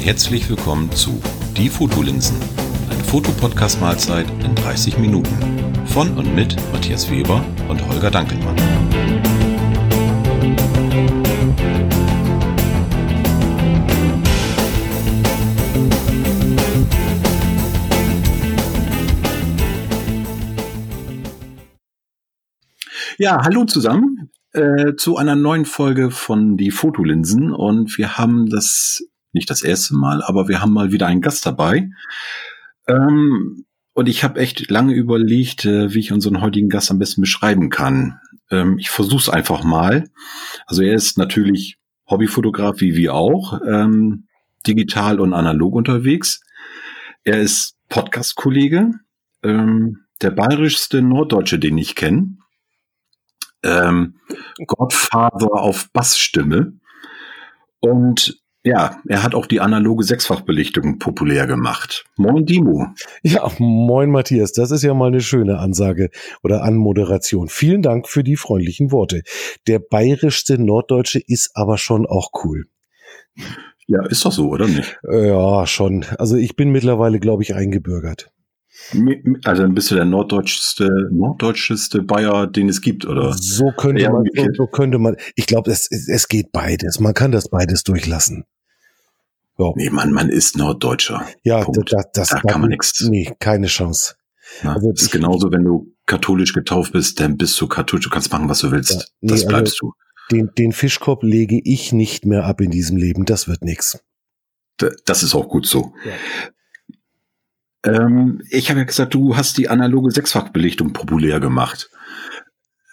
herzlich willkommen zu Die Fotolinsen, eine Fotopodcast-Mahlzeit in 30 Minuten. Von und mit Matthias Weber und Holger Dankelmann. Ja, hallo zusammen äh, zu einer neuen Folge von Die Fotolinsen. Und wir haben das nicht das erste Mal, aber wir haben mal wieder einen Gast dabei. Ähm, und ich habe echt lange überlegt, äh, wie ich unseren heutigen Gast am besten beschreiben kann. Ähm, ich versuche es einfach mal. Also er ist natürlich Hobbyfotograf wie wir auch, ähm, digital und analog unterwegs. Er ist Podcast-Kollege, ähm, der bayerischste Norddeutsche, den ich kenne ähm, Godfather auf Bassstimme. Und ja, er hat auch die analoge Sechsfachbelichtung populär gemacht. Moin Dimo. Ja, moin Matthias, das ist ja mal eine schöne Ansage oder Anmoderation. Vielen Dank für die freundlichen Worte. Der bayerischste Norddeutsche ist aber schon auch cool. Ja, ist doch so, oder nicht? Ja, schon. Also ich bin mittlerweile, glaube ich, eingebürgert. Also dann bist du der norddeutschste, norddeutscheste Bayer, den es gibt, oder? So könnte ja, man, so, so, könnte man. Ich glaube, es, es geht beides. Man kann das beides durchlassen. So. Nee, man, man ist Norddeutscher. Ja, Punkt. das, das, da kann man nichts. Nee, keine Chance. Na, also, das ist genauso, wenn du katholisch getauft bist, dann bist du katholisch, du kannst machen, was du willst. Ja, nee, das also bleibst also, du. Den, den Fischkorb lege ich nicht mehr ab in diesem Leben. Das wird nix. Das ist auch gut so. Ja. Ähm, ich habe ja gesagt, du hast die analoge Sechsfachbelichtung populär gemacht.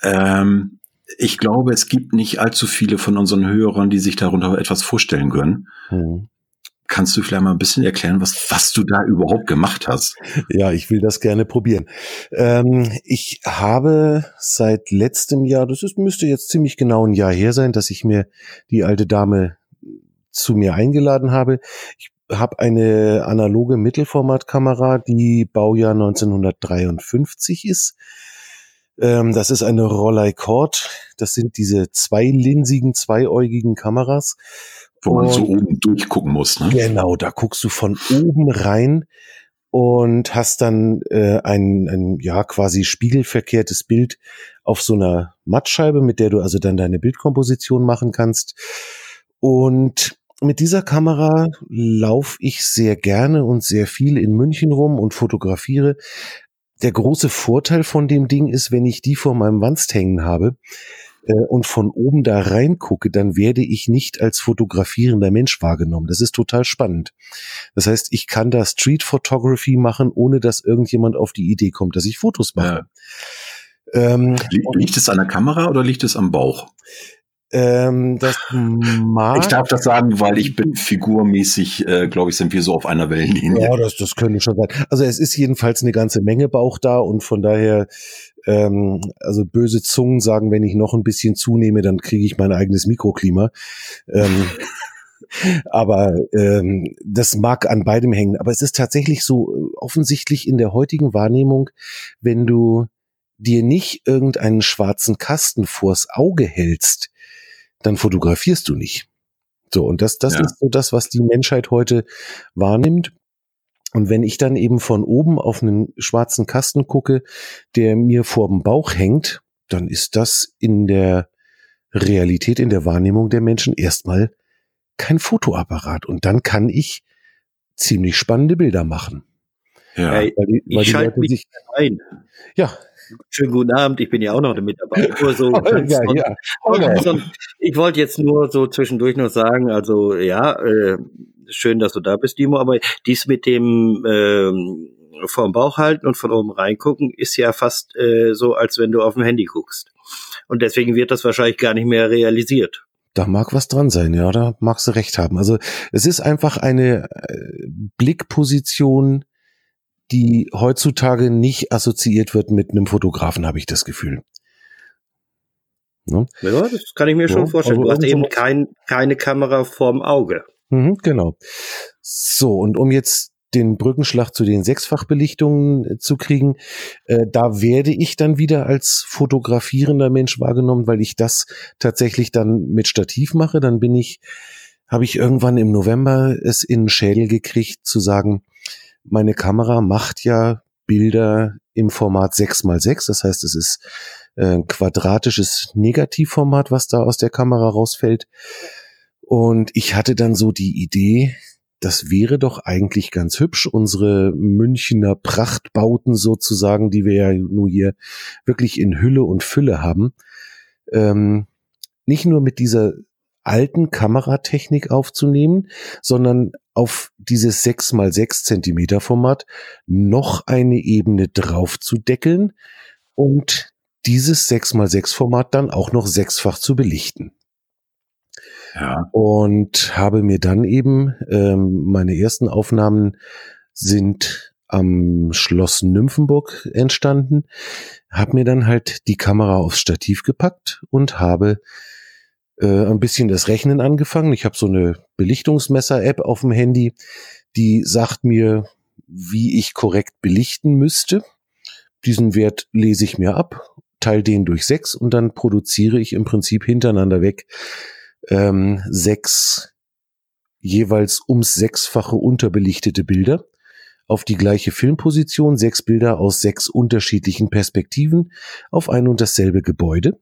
Ähm, ich glaube, es gibt nicht allzu viele von unseren Hörern, die sich darunter etwas vorstellen können. Hm. Kannst du vielleicht mal ein bisschen erklären, was, was du da überhaupt gemacht hast? Ja, ich will das gerne probieren. Ähm, ich habe seit letztem Jahr, das ist, müsste jetzt ziemlich genau ein Jahr her sein, dass ich mir die alte Dame zu mir eingeladen habe. Ich habe eine analoge Mittelformatkamera, die Baujahr 1953 ist. Ähm, das ist eine Rollei Cord. Das sind diese zweilinsigen, zweiäugigen Kameras. Wo man so oben durchgucken muss, ne? Genau, da guckst du von oben rein und hast dann äh, ein, ein ja quasi spiegelverkehrtes Bild auf so einer Mattscheibe, mit der du also dann deine Bildkomposition machen kannst. Und mit dieser Kamera laufe ich sehr gerne und sehr viel in München rum und fotografiere. Der große Vorteil von dem Ding ist, wenn ich die vor meinem Wanst hängen habe äh, und von oben da reingucke, dann werde ich nicht als fotografierender Mensch wahrgenommen. Das ist total spannend. Das heißt, ich kann da Street Photography machen, ohne dass irgendjemand auf die Idee kommt, dass ich Fotos mache. Ja. Ähm, liegt es an der Kamera oder liegt es am Bauch? Ähm, das mag ich darf das sagen, weil ich bin figurmäßig, äh, glaube ich, sind wir so auf einer Wellenlinie. Ja, das, das könnte schon sein. Also es ist jedenfalls eine ganze Menge Bauch da und von daher, ähm, also böse Zungen sagen, wenn ich noch ein bisschen zunehme, dann kriege ich mein eigenes Mikroklima. Ähm, aber ähm, das mag an beidem hängen. Aber es ist tatsächlich so äh, offensichtlich in der heutigen Wahrnehmung, wenn du dir nicht irgendeinen schwarzen Kasten vors Auge hältst, dann fotografierst du nicht. So, und das, das ja. ist so das, was die Menschheit heute wahrnimmt. Und wenn ich dann eben von oben auf einen schwarzen Kasten gucke, der mir vor dem Bauch hängt, dann ist das in der Realität, in der Wahrnehmung der Menschen erstmal kein Fotoapparat. Und dann kann ich ziemlich spannende Bilder machen. Ja, weil die, weil ich schalte mich sich ein. Ja, Schönen guten Abend, ich bin ja auch noch mit dabei. Nur so ja, ja. Okay. Ich wollte jetzt nur so zwischendurch noch sagen, also ja, äh, schön, dass du da bist, Dimo, aber dies mit dem ähm, vorm Bauch halten und von oben reingucken ist ja fast äh, so, als wenn du auf dem Handy guckst. Und deswegen wird das wahrscheinlich gar nicht mehr realisiert. Da mag was dran sein, ja, da magst du recht haben. Also es ist einfach eine äh, Blickposition, die heutzutage nicht assoziiert wird mit einem Fotografen, habe ich das Gefühl. Ne? Ja, das kann ich mir schon vorstellen. Du hast eben kein, keine Kamera vorm Auge. Mhm, genau. So, und um jetzt den Brückenschlag zu den Sechsfachbelichtungen äh, zu kriegen, äh, da werde ich dann wieder als fotografierender Mensch wahrgenommen, weil ich das tatsächlich dann mit Stativ mache. Dann bin ich habe ich irgendwann im November es in den Schädel gekriegt zu sagen, meine Kamera macht ja Bilder im Format 6x6. Das heißt, es ist ein quadratisches Negativformat, was da aus der Kamera rausfällt. Und ich hatte dann so die Idee, das wäre doch eigentlich ganz hübsch, unsere Münchner Prachtbauten sozusagen, die wir ja nur hier wirklich in Hülle und Fülle haben, ähm, nicht nur mit dieser alten Kameratechnik aufzunehmen, sondern auf dieses 6 mal 6 Zentimeter Format noch eine Ebene drauf zu deckeln und dieses 6 mal 6 Format dann auch noch sechsfach zu belichten. Ja. Und habe mir dann eben, ähm, meine ersten Aufnahmen sind am Schloss Nymphenburg entstanden, habe mir dann halt die Kamera aufs Stativ gepackt und habe äh, ein bisschen das Rechnen angefangen. Ich habe so eine Belichtungsmesser-App auf dem Handy, die sagt mir, wie ich korrekt belichten müsste. Diesen Wert lese ich mir ab, teile den durch sechs und dann produziere ich im Prinzip hintereinander weg ähm, sechs jeweils ums sechsfache unterbelichtete Bilder auf die gleiche Filmposition, sechs Bilder aus sechs unterschiedlichen Perspektiven auf ein und dasselbe Gebäude.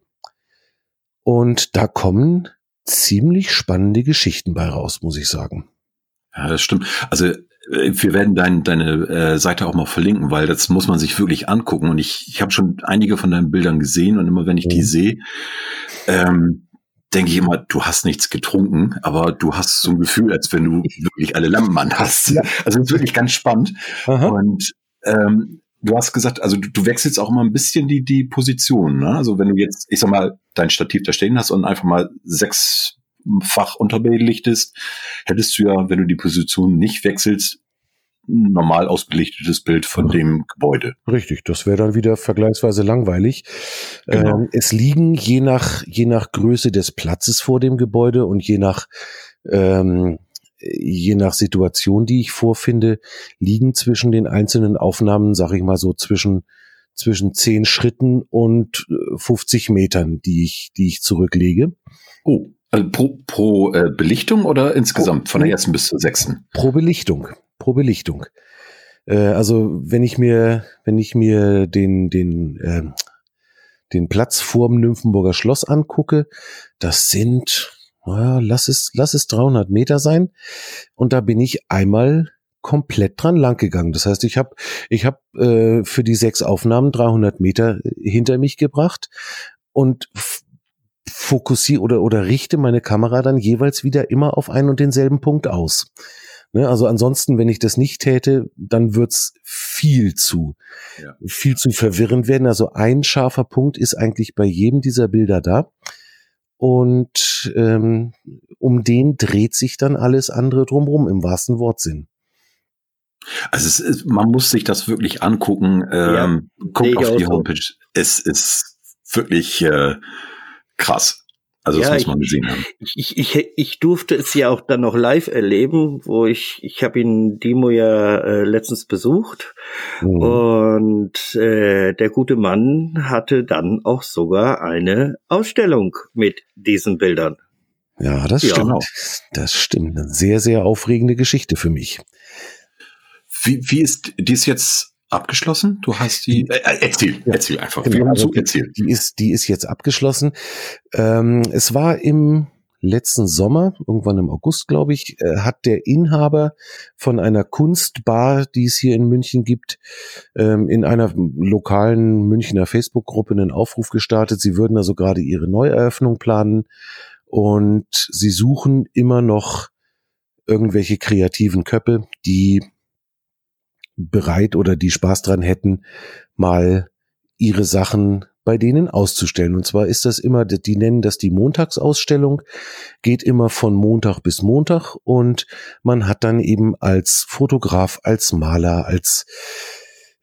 Und da kommen ziemlich spannende Geschichten bei raus, muss ich sagen. Ja, das stimmt. Also äh, wir werden dein, deine äh, Seite auch mal verlinken, weil das muss man sich wirklich angucken. Und ich, ich habe schon einige von deinen Bildern gesehen und immer wenn ich mhm. die sehe, ähm, denke ich immer, du hast nichts getrunken, aber du hast so ein Gefühl, als wenn du wirklich alle Lampen an hast. Ja. Also es ist wirklich ganz spannend. Aha. Und ähm, du hast gesagt, also du, du, wechselst auch immer ein bisschen die, die Position. Ne? Also wenn du jetzt, ich sag mal, dein Stativ da stehen hast und einfach mal sechsfach unterbelichtest, hättest du ja, wenn du die Position nicht wechselst, ein normal ausbelichtetes Bild von dem Gebäude. Richtig, das wäre dann wieder vergleichsweise langweilig. Genau. Ähm, es liegen je nach, je nach Größe des Platzes vor dem Gebäude und je nach ähm, je nach Situation, die ich vorfinde, liegen zwischen den einzelnen Aufnahmen, sag ich mal so, zwischen zwischen zehn Schritten und 50 äh, Metern, die ich, die ich zurücklege. Oh, also pro, pro äh, Belichtung oder insgesamt pro, von der ersten bis zur sechsten? Pro Belichtung, pro Belichtung. Äh, also wenn ich mir, wenn ich mir den, den, äh, den Platz vorm Nymphenburger Schloss angucke, das sind naja, lass es, lass es 300 Meter sein. Und da bin ich einmal komplett dran lang gegangen. Das heißt, ich habe ich hab, äh, für die sechs Aufnahmen 300 Meter hinter mich gebracht und fokussiere oder, oder richte meine Kamera dann jeweils wieder immer auf einen und denselben Punkt aus. Ne, also ansonsten, wenn ich das nicht täte, dann wird's viel zu, ja. viel zu verwirrend werden. Also ein scharfer Punkt ist eigentlich bei jedem dieser Bilder da. Und ähm, um den dreht sich dann alles andere drumherum im wahrsten Wortsinn. Also es ist, man muss sich das wirklich angucken. Ähm, ja, guckt auf die Homepage. So. Es ist wirklich äh, krass. Also das ja, muss man gesehen haben. Ich, ich, ich durfte es ja auch dann noch live erleben, wo ich, ich habe ihn Demo ja äh, letztens besucht mhm. und äh, der gute Mann hatte dann auch sogar eine Ausstellung mit diesen Bildern. Ja, das ja. stimmt. Das stimmt. Eine sehr, sehr aufregende Geschichte für mich. Wie, wie ist dies jetzt abgeschlossen? Du hast die. Äh, äh erzähl, ja. erzähl einfach. Genau, also, erzähl. Die ist, die ist jetzt abgeschlossen. Ähm, es war im letzten Sommer, irgendwann im August, glaube ich, äh, hat der Inhaber von einer Kunstbar, die es hier in München gibt, ähm, in einer lokalen Münchner Facebook-Gruppe einen Aufruf gestartet. Sie würden also gerade ihre Neueröffnung planen und sie suchen immer noch irgendwelche kreativen Köpfe, die bereit oder die Spaß dran hätten, mal ihre Sachen bei denen auszustellen. Und zwar ist das immer, die nennen das die Montagsausstellung, geht immer von Montag bis Montag und man hat dann eben als Fotograf, als Maler, als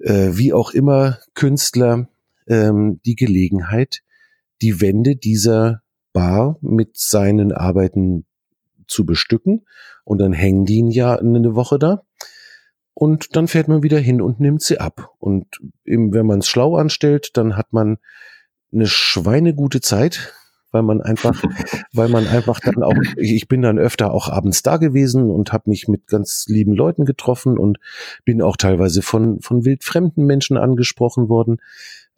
äh, wie auch immer Künstler ähm, die Gelegenheit, die Wände dieser Bar mit seinen Arbeiten zu bestücken. Und dann hängen die ein Jahr eine Woche da und dann fährt man wieder hin und nimmt sie ab. Und eben, wenn man es schlau anstellt, dann hat man eine schweinegute Zeit weil man einfach, weil man einfach dann auch, ich bin dann öfter auch abends da gewesen und habe mich mit ganz lieben Leuten getroffen und bin auch teilweise von, von wildfremden Menschen angesprochen worden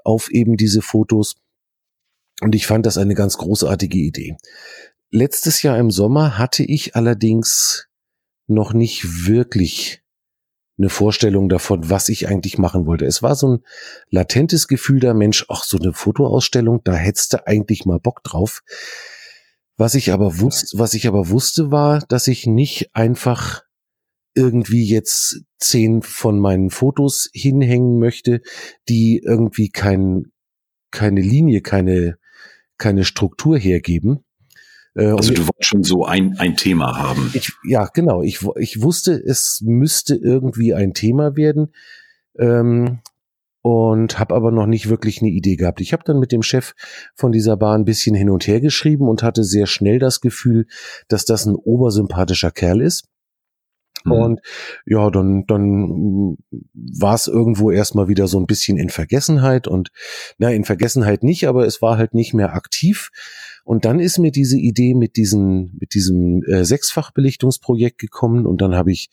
auf eben diese Fotos. Und ich fand das eine ganz großartige Idee. Letztes Jahr im Sommer hatte ich allerdings noch nicht wirklich eine Vorstellung davon, was ich eigentlich machen wollte. Es war so ein latentes Gefühl da, Mensch, ach, so eine Fotoausstellung, da hättest du eigentlich mal Bock drauf. Was ich aber wusste, was ich aber wusste, war, dass ich nicht einfach irgendwie jetzt zehn von meinen Fotos hinhängen möchte, die irgendwie kein, keine Linie, keine, keine Struktur hergeben, also du wolltest schon so ein, ein Thema haben. Ich, ja, genau. Ich, ich wusste, es müsste irgendwie ein Thema werden. Ähm, und habe aber noch nicht wirklich eine Idee gehabt. Ich habe dann mit dem Chef von dieser Bar ein bisschen hin und her geschrieben und hatte sehr schnell das Gefühl, dass das ein obersympathischer Kerl ist. Mhm. Und ja, dann, dann war es irgendwo erstmal wieder so ein bisschen in Vergessenheit und na, in Vergessenheit nicht, aber es war halt nicht mehr aktiv. Und dann ist mir diese Idee mit diesem, mit diesem äh, Sechsfachbelichtungsprojekt gekommen und dann habe ich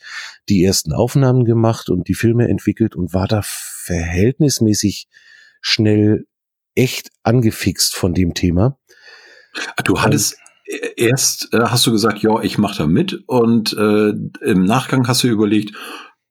die ersten Aufnahmen gemacht und die Filme entwickelt und war da verhältnismäßig schnell echt angefixt von dem Thema. Du hattest, erst äh, hast du gesagt, ja, ich mache da mit und äh, im Nachgang hast du überlegt,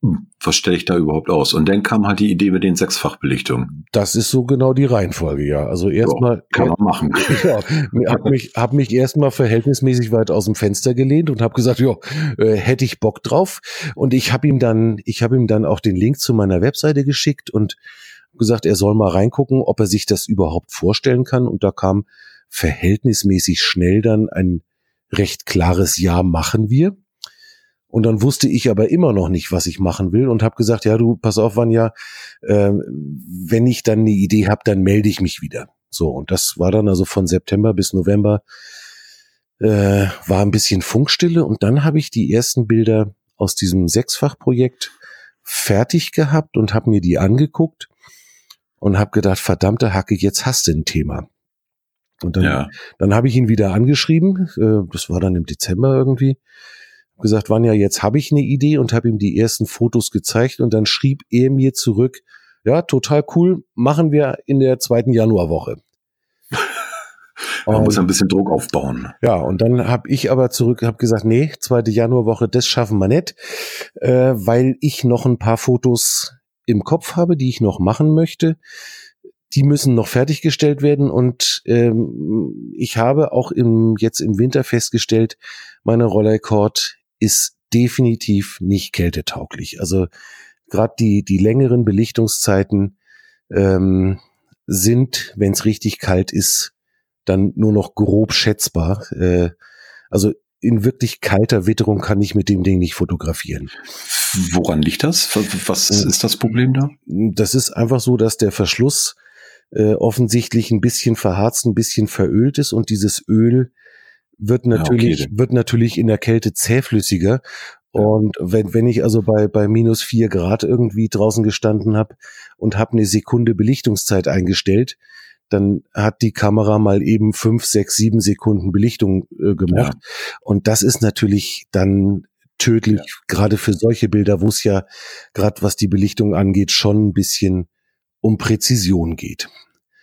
was stelle ich da überhaupt aus? Und dann kam halt die Idee mit den Sechsfachbelichtungen. Das ist so genau die Reihenfolge, ja. Also erstmal kann man machen. Ja, hab mich hab mich erstmal verhältnismäßig weit aus dem Fenster gelehnt und habe gesagt, ja, äh, hätte ich Bock drauf. Und ich habe ihm dann, ich habe ihm dann auch den Link zu meiner Webseite geschickt und gesagt, er soll mal reingucken, ob er sich das überhaupt vorstellen kann. Und da kam verhältnismäßig schnell dann ein recht klares Ja machen wir. Und dann wusste ich aber immer noch nicht, was ich machen will und habe gesagt, ja, du, pass auf, Vanja, äh, wenn ich dann eine Idee habe, dann melde ich mich wieder. So, und das war dann also von September bis November äh, war ein bisschen Funkstille und dann habe ich die ersten Bilder aus diesem Sechsfachprojekt fertig gehabt und habe mir die angeguckt und habe gedacht, verdammte Hacke, jetzt hast du ein Thema. Und dann, ja. dann habe ich ihn wieder angeschrieben, äh, das war dann im Dezember irgendwie, gesagt, Vanja, jetzt habe ich eine Idee und habe ihm die ersten Fotos gezeigt und dann schrieb er mir zurück, ja, total cool, machen wir in der zweiten Januarwoche. Man muss ein bisschen Druck aufbauen. Ja, und dann habe ich aber zurück, habe gesagt, nee, zweite Januarwoche, das schaffen wir nicht, äh, weil ich noch ein paar Fotos im Kopf habe, die ich noch machen möchte die müssen noch fertiggestellt werden und ähm, ich habe auch im, jetzt im Winter festgestellt, meine Rollercord ist definitiv nicht kältetauglich. Also gerade die, die längeren Belichtungszeiten ähm, sind, wenn es richtig kalt ist, dann nur noch grob schätzbar. Äh, also in wirklich kalter Witterung kann ich mit dem Ding nicht fotografieren. Woran liegt das? Was ist das Problem da? Das ist einfach so, dass der Verschluss äh, offensichtlich ein bisschen verharzt, ein bisschen verölt ist und dieses Öl wird natürlich, ja, okay. wird natürlich in der Kälte zähflüssiger. Und wenn, wenn ich also bei, bei minus vier Grad irgendwie draußen gestanden habe und habe eine Sekunde Belichtungszeit eingestellt, dann hat die Kamera mal eben fünf, sechs, sieben Sekunden Belichtung äh, gemacht. Ja. Und das ist natürlich dann tödlich, ja. gerade für solche Bilder, wo es ja gerade was die Belichtung angeht, schon ein bisschen um Präzision geht.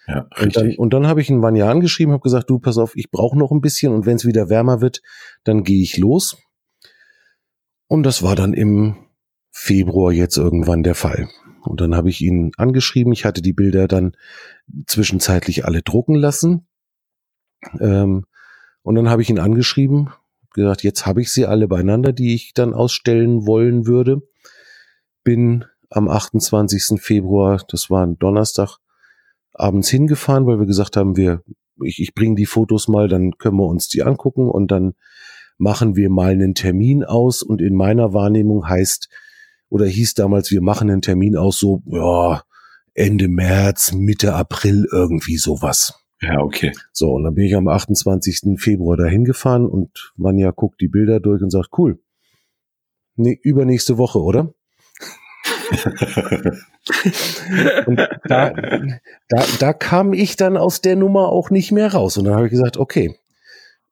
Ja, und dann, und dann habe ich einen Vanya angeschrieben, habe gesagt, du, pass auf, ich brauche noch ein bisschen und wenn es wieder wärmer wird, dann gehe ich los. Und das war dann im Februar jetzt irgendwann der Fall. Und dann habe ich ihn angeschrieben. Ich hatte die Bilder dann zwischenzeitlich alle drucken lassen. Ähm, und dann habe ich ihn angeschrieben, gesagt, jetzt habe ich sie alle beieinander, die ich dann ausstellen wollen würde. Bin am 28. Februar, das war ein Donnerstag, abends hingefahren, weil wir gesagt haben, wir, ich, ich bringe die Fotos mal, dann können wir uns die angucken und dann machen wir mal einen Termin aus und in meiner Wahrnehmung heißt oder hieß damals, wir machen einen Termin aus so, ja, Ende März, Mitte April, irgendwie sowas. Ja, okay. So, und dann bin ich am 28. Februar dahin gefahren und Manja guckt die Bilder durch und sagt, cool. Nee, übernächste Woche, oder? Und da, da, da kam ich dann aus der Nummer auch nicht mehr raus. Und dann habe ich gesagt, okay,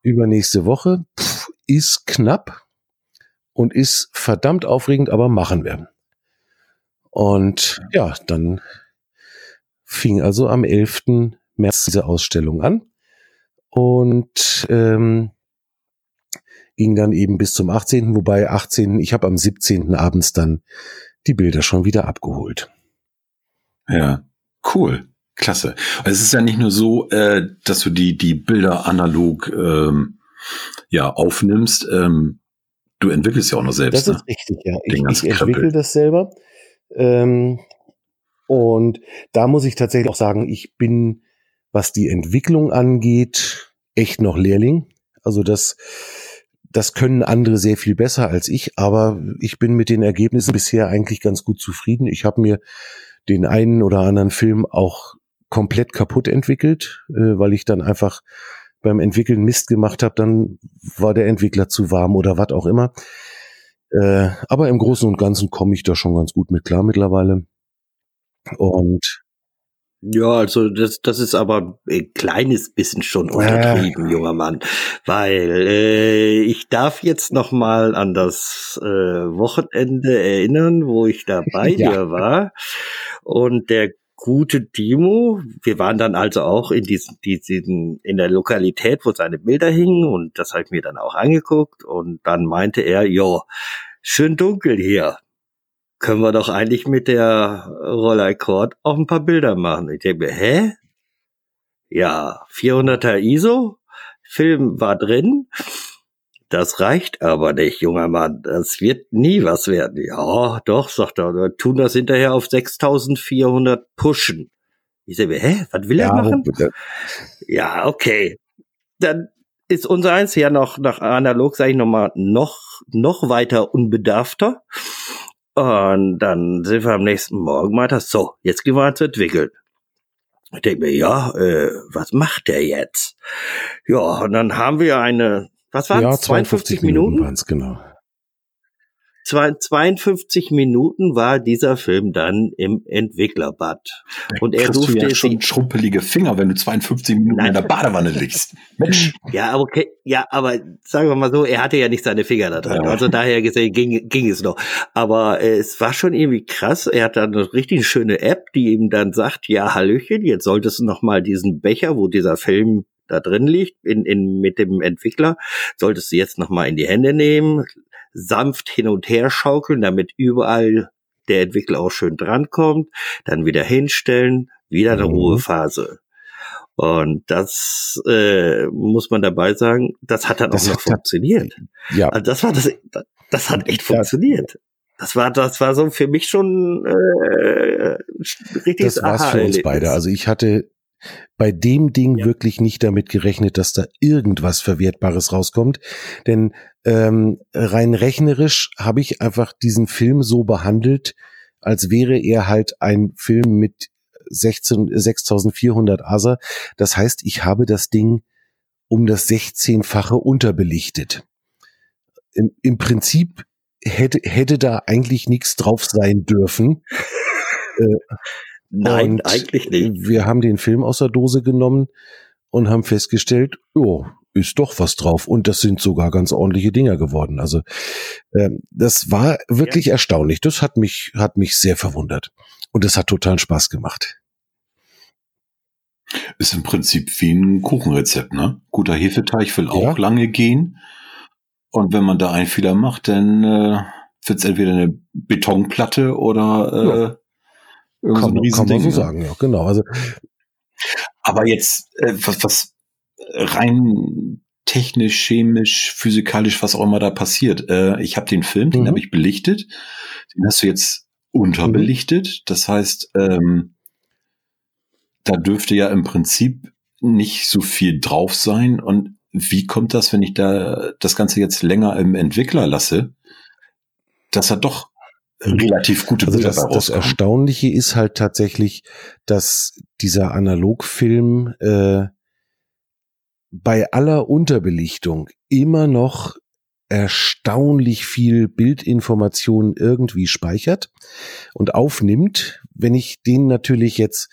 übernächste Woche pff, ist knapp und ist verdammt aufregend, aber machen wir. Und ja, dann fing also am 11. März diese Ausstellung an und ähm, ging dann eben bis zum 18., wobei 18., ich habe am 17. abends dann die Bilder schon wieder abgeholt. Ja, cool. Klasse. Es ist ja nicht nur so, äh, dass du die, die Bilder analog ähm, ja, aufnimmst. Ähm, du entwickelst ja auch noch selbst. Das ist ne? richtig, ja. ich, ich entwickle das selber. Ähm, und da muss ich tatsächlich auch sagen, ich bin, was die Entwicklung angeht, echt noch Lehrling. Also das, das können andere sehr viel besser als ich, aber ich bin mit den Ergebnissen bisher eigentlich ganz gut zufrieden. Ich habe mir den einen oder anderen Film auch komplett kaputt entwickelt, äh, weil ich dann einfach beim Entwickeln Mist gemacht habe, dann war der Entwickler zu warm oder was auch immer. Äh, aber im Großen und Ganzen komme ich da schon ganz gut mit klar mittlerweile. Und ja, also das, das ist aber ein kleines bisschen schon untertrieben, äh. junger Mann, weil äh, ich darf jetzt noch mal an das äh, Wochenende erinnern, wo ich dabei ja. dir war. Und der gute Dimo, wir waren dann also auch in diesen, diesen in der Lokalität, wo seine Bilder hingen. Und das habe ich mir dann auch angeguckt. Und dann meinte er, jo, schön dunkel hier können wir doch eigentlich mit der Rolleicord auch ein paar Bilder machen. Ich denke mir, hä? Ja, 400er ISO, Film war drin. Das reicht aber nicht, junger Mann. Das wird nie was werden. Ja, doch, sagt er. Wir tun das hinterher auf 6400 pushen. Ich sage mir, hä, was will ja, er machen? Bitte. Ja, okay. Dann ist unser eins ja noch nach analog, sage ich nochmal, noch, noch weiter unbedarfter. Und dann sind wir am nächsten Morgen das so, jetzt gehen wir ans Entwickeln. Ich denke mir, ja, äh, was macht der jetzt? Ja, und dann haben wir eine, was war ja, 52, 52 Minuten? Minuten genau. 52 Minuten war dieser Film dann im Entwicklerbad. Und er durfte du ja schon schrumpelige Finger, wenn du 52 Minuten Nein. in der Badewanne liegst. Mensch. Ja, okay. Ja, aber sagen wir mal so, er hatte ja nicht seine Finger da drin. Ja. Also daher gesehen ging, ging es noch. Aber äh, es war schon irgendwie krass. Er hat dann eine richtig schöne App, die ihm dann sagt, ja, Hallöchen, jetzt solltest du noch mal diesen Becher, wo dieser Film da drin liegt, in, in, mit dem Entwickler, solltest du jetzt noch mal in die Hände nehmen, sanft hin und her schaukeln, damit überall der Entwickler auch schön drankommt, dann wieder hinstellen, wieder eine mhm. Ruhephase. Und das äh, muss man dabei sagen, das hat dann das auch noch funktioniert. Ja. Also das war das, das hat echt funktioniert. Das war, das war so für mich schon äh, richtig. Das war's für uns beide. Also ich hatte bei dem Ding ja. wirklich nicht damit gerechnet, dass da irgendwas Verwertbares rauskommt. Denn ähm, rein rechnerisch habe ich einfach diesen Film so behandelt, als wäre er halt ein Film mit 16, 6400 ASA. Das heißt, ich habe das Ding um das 16-fache unterbelichtet. Im, Im Prinzip hätte, hätte da eigentlich nichts drauf sein dürfen. äh, Nein, und eigentlich nicht. Wir haben den Film aus der Dose genommen und haben festgestellt, oh, ist doch was drauf. Und das sind sogar ganz ordentliche Dinger geworden. Also ähm, das war wirklich ja. erstaunlich. Das hat mich, hat mich sehr verwundert. Und es hat total Spaß gemacht. Ist im Prinzip wie ein Kuchenrezept, ne? Guter Hefeteig will auch ja. lange gehen. Und wenn man da einen Fehler macht, dann äh, wird es entweder eine Betonplatte oder äh, ja. Kann, so kann man so sagen, ja, genau. Also, aber jetzt, äh, was, was rein technisch, chemisch, physikalisch, was auch immer da passiert. Äh, ich habe den Film, den mhm. habe ich belichtet. Den hast du jetzt unterbelichtet. Mhm. Das heißt, ähm, da dürfte ja im Prinzip nicht so viel drauf sein. Und wie kommt das, wenn ich da das Ganze jetzt länger im Entwickler lasse, dass er doch relativ gute also das, das Erstaunliche ist halt tatsächlich, dass dieser Analogfilm äh, bei aller Unterbelichtung immer noch erstaunlich viel Bildinformationen irgendwie speichert und aufnimmt. Wenn ich den natürlich jetzt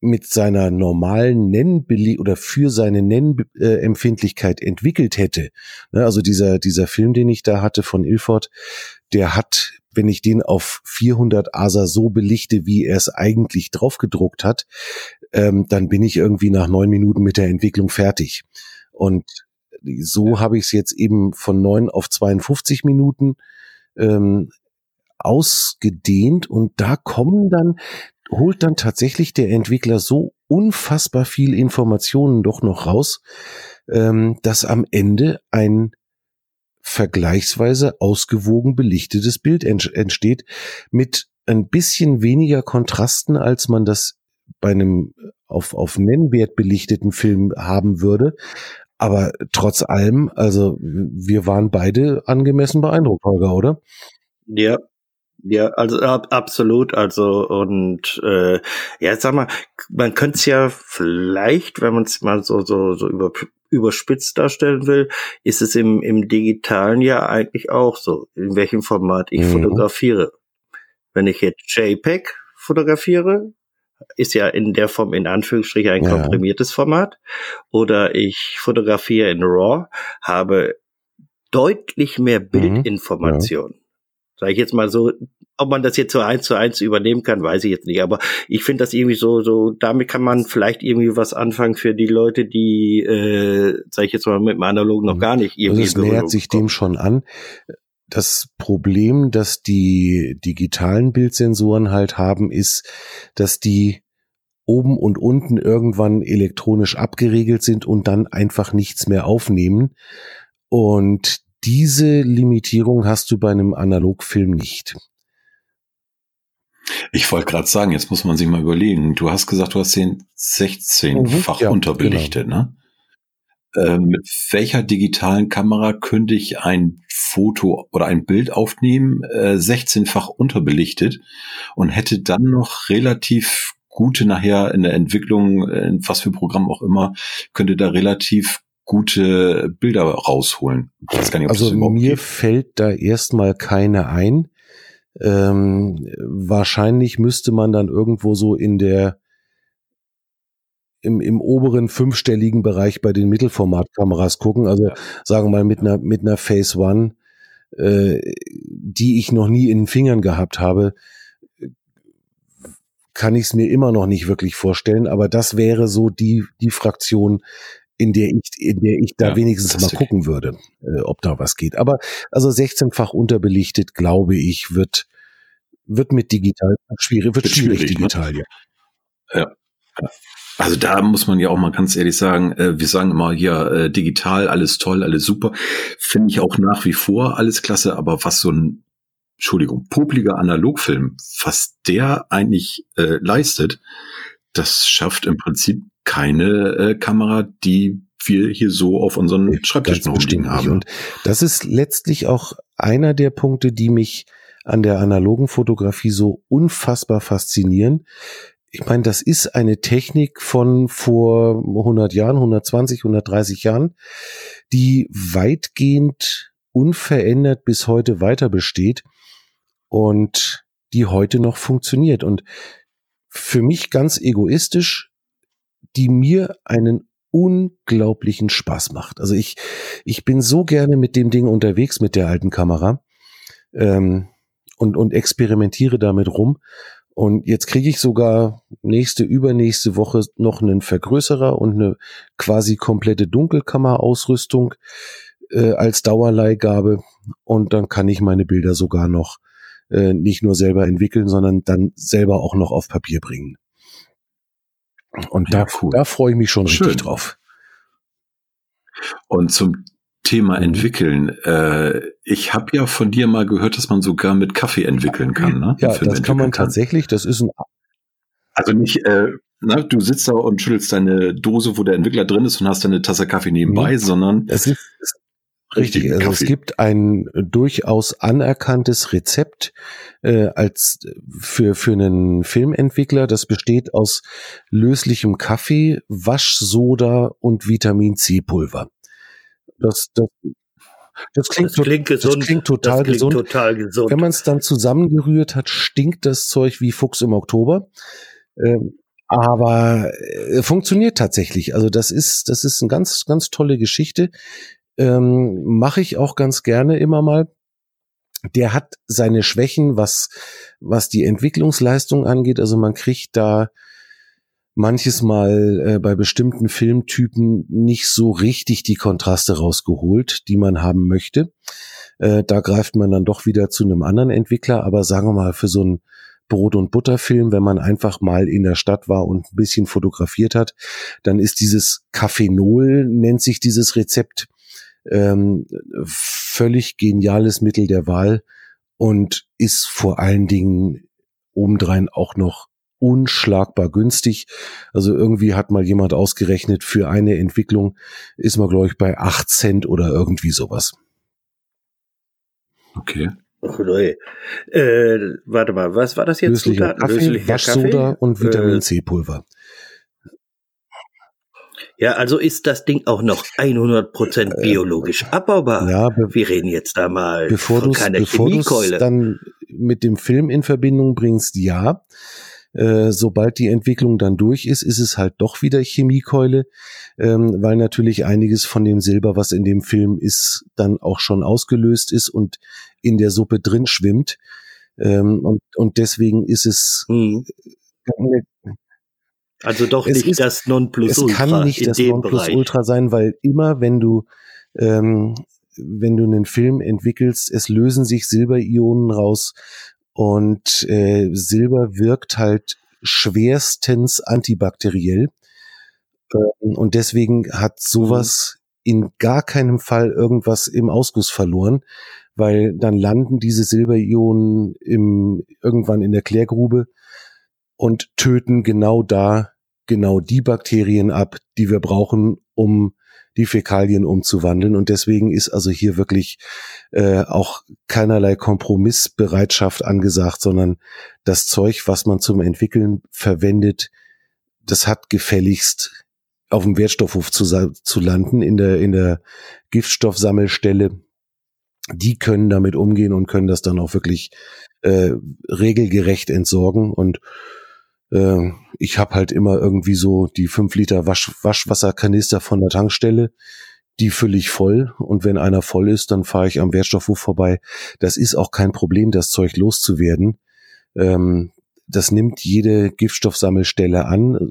mit seiner normalen Nennbeli oder für seine Nennempfindlichkeit entwickelt hätte. Ne, also dieser, dieser Film, den ich da hatte von Ilford, der hat, wenn ich den auf 400 ASA so belichte, wie er es eigentlich draufgedruckt hat, ähm, dann bin ich irgendwie nach neun Minuten mit der Entwicklung fertig. Und so habe ich es jetzt eben von neun auf 52 Minuten ähm, ausgedehnt und da kommen dann holt dann tatsächlich der Entwickler so unfassbar viel Informationen doch noch raus, ähm, dass am Ende ein vergleichsweise ausgewogen belichtetes Bild entsteht mit ein bisschen weniger Kontrasten, als man das bei einem auf, auf Nennwert belichteten Film haben würde. Aber trotz allem, also wir waren beide angemessen beeindruckt, Holger, oder? Ja, ja, also ab, absolut. Also und äh, ja, sag mal, man könnte es ja vielleicht, wenn man es mal so so so über, überspitzt darstellen will, ist es im im digitalen ja eigentlich auch so, in welchem Format ich mhm. fotografiere. Wenn ich jetzt JPEG fotografiere, ist ja in der Form in Anführungsstrichen ein ja. komprimiertes Format, oder ich fotografiere in RAW, habe deutlich mehr. Bildinformation. Mhm. Ja Sag ich jetzt mal so, ob man das jetzt so eins zu eins übernehmen kann, weiß ich jetzt nicht. Aber ich finde das irgendwie so, so, damit kann man vielleicht irgendwie was anfangen für die Leute, die, äh, sag ich jetzt mal, mit dem Analogen noch mhm. gar nicht irgendwie. Also es nähert sich dem schon an. Das Problem, das die digitalen Bildsensoren halt haben, ist, dass die oben und unten irgendwann elektronisch abgeriegelt sind und dann einfach nichts mehr aufnehmen. Und diese Limitierung hast du bei einem Analogfilm nicht. Ich wollte gerade sagen, jetzt muss man sich mal überlegen. Du hast gesagt, du hast den 16-fach mhm, ja, unterbelichtet, genau. ne? Äh, mit welcher digitalen Kamera könnte ich ein Foto oder ein Bild aufnehmen, äh, 16-fach unterbelichtet und hätte dann noch relativ gute nachher in der Entwicklung, in was für Programm auch immer, könnte da relativ gute Bilder rausholen. Nicht, also mir geht. fällt da erstmal keine ein. Ähm, wahrscheinlich müsste man dann irgendwo so in der im, im oberen fünfstelligen Bereich bei den Mittelformatkameras gucken. Also sagen wir mal mit einer mit einer Phase One, äh, die ich noch nie in den Fingern gehabt habe, kann ich es mir immer noch nicht wirklich vorstellen. Aber das wäre so die die Fraktion, in der ich, in der ich da ja, wenigstens mal gucken würde, äh, ob da was geht. Aber also 16-fach unterbelichtet, glaube ich, wird, wird mit digital schwierig, wird, wird schwierig, schwierig, ne? digital, ne? ja. ja. Also da muss man ja auch mal ganz ehrlich sagen, äh, wir sagen immer hier äh, digital, alles toll, alles super. Finde ich auch nach wie vor alles klasse, aber was so ein, Entschuldigung, popliger Analogfilm, was der eigentlich äh, leistet, das schafft im Prinzip keine äh, Kamera, die wir hier so auf unseren Schreibtischen rumstehen haben. Und das ist letztlich auch einer der Punkte, die mich an der analogen Fotografie so unfassbar faszinieren. Ich meine, das ist eine Technik von vor 100 Jahren, 120, 130 Jahren, die weitgehend unverändert bis heute weiter besteht und die heute noch funktioniert. Und für mich ganz egoistisch die mir einen unglaublichen Spaß macht. Also ich, ich bin so gerne mit dem Ding unterwegs, mit der alten Kamera ähm, und, und experimentiere damit rum. Und jetzt kriege ich sogar nächste, übernächste Woche noch einen Vergrößerer und eine quasi komplette Dunkelkammerausrüstung äh, als Dauerleihgabe. Und dann kann ich meine Bilder sogar noch äh, nicht nur selber entwickeln, sondern dann selber auch noch auf Papier bringen. Und ja, da, cool. da freue ich mich schon Schön. richtig drauf. Und zum Thema mhm. entwickeln. Äh, ich habe ja von dir mal gehört, dass man sogar mit Kaffee entwickeln kann. Ne? Ja, das kann man kann. tatsächlich. Das ist ein also nicht, äh, na, du sitzt da und schüttelst deine Dose, wo der Entwickler drin ist und hast deine Tasse Kaffee nebenbei, nee, sondern es ist, Richtig, also Kaffee. es gibt ein durchaus anerkanntes Rezept äh, als für für einen Filmentwickler. Das besteht aus löslichem Kaffee, Waschsoda und Vitamin C Pulver. Das, das Das klingt, das klingt gesund. Das klingt total das klingt gesund. Total gesund. Wenn man es dann zusammengerührt hat, stinkt das Zeug wie Fuchs im Oktober. Ähm, aber äh, funktioniert tatsächlich. Also das ist, das ist eine ganz, ganz tolle Geschichte. Ähm, Mache ich auch ganz gerne immer mal. Der hat seine Schwächen, was, was die Entwicklungsleistung angeht. Also man kriegt da manches Mal äh, bei bestimmten Filmtypen nicht so richtig die Kontraste rausgeholt, die man haben möchte. Äh, da greift man dann doch wieder zu einem anderen Entwickler, aber sagen wir mal, für so einen Brot- und Butterfilm, wenn man einfach mal in der Stadt war und ein bisschen fotografiert hat, dann ist dieses Kaffeenol, nennt sich dieses Rezept, ähm, völlig geniales Mittel der Wahl und ist vor allen Dingen obendrein auch noch unschlagbar günstig. Also irgendwie hat mal jemand ausgerechnet, für eine Entwicklung ist man, glaube ich, bei acht Cent oder irgendwie sowas. Okay. Ach, nee. äh, warte mal, was war das jetzt? Löslicher Kaffee, Löslicher Waschsoda Kaffee? und Vitamin äh, C Pulver. Ja, also ist das Ding auch noch 100% äh, biologisch abbaubar. Ja, wir reden jetzt da mal bevor von keiner bevor Chemiekeule. dann mit dem Film in Verbindung bringst, ja. Äh, sobald die Entwicklung dann durch ist, ist es halt doch wieder Chemiekeule, ähm, weil natürlich einiges von dem Silber, was in dem Film ist, dann auch schon ausgelöst ist und in der Suppe drin schwimmt. Ähm, und, und deswegen ist es mhm. Also doch nicht ist, das Nonplusultra. Es kann nicht das Nonplusultra sein, weil immer wenn du ähm, wenn du einen Film entwickelst, es lösen sich Silberionen raus und äh, Silber wirkt halt schwerstens antibakteriell. Ähm, und deswegen hat sowas mhm. in gar keinem Fall irgendwas im Ausguss verloren, weil dann landen diese Silberionen im, irgendwann in der Klärgrube und töten genau da genau die Bakterien ab, die wir brauchen, um die Fäkalien umzuwandeln. Und deswegen ist also hier wirklich äh, auch keinerlei Kompromissbereitschaft angesagt, sondern das Zeug, was man zum Entwickeln verwendet, das hat gefälligst auf dem Wertstoffhof zu, zu landen, in der, in der Giftstoffsammelstelle. Die können damit umgehen und können das dann auch wirklich äh, regelgerecht entsorgen. Und äh, ich habe halt immer irgendwie so die fünf Liter Wasch Waschwasserkanister von der Tankstelle. Die fülle ich voll und wenn einer voll ist, dann fahre ich am Wertstoffhof vorbei. Das ist auch kein Problem, das Zeug loszuwerden. Ähm, das nimmt jede Giftstoffsammelstelle an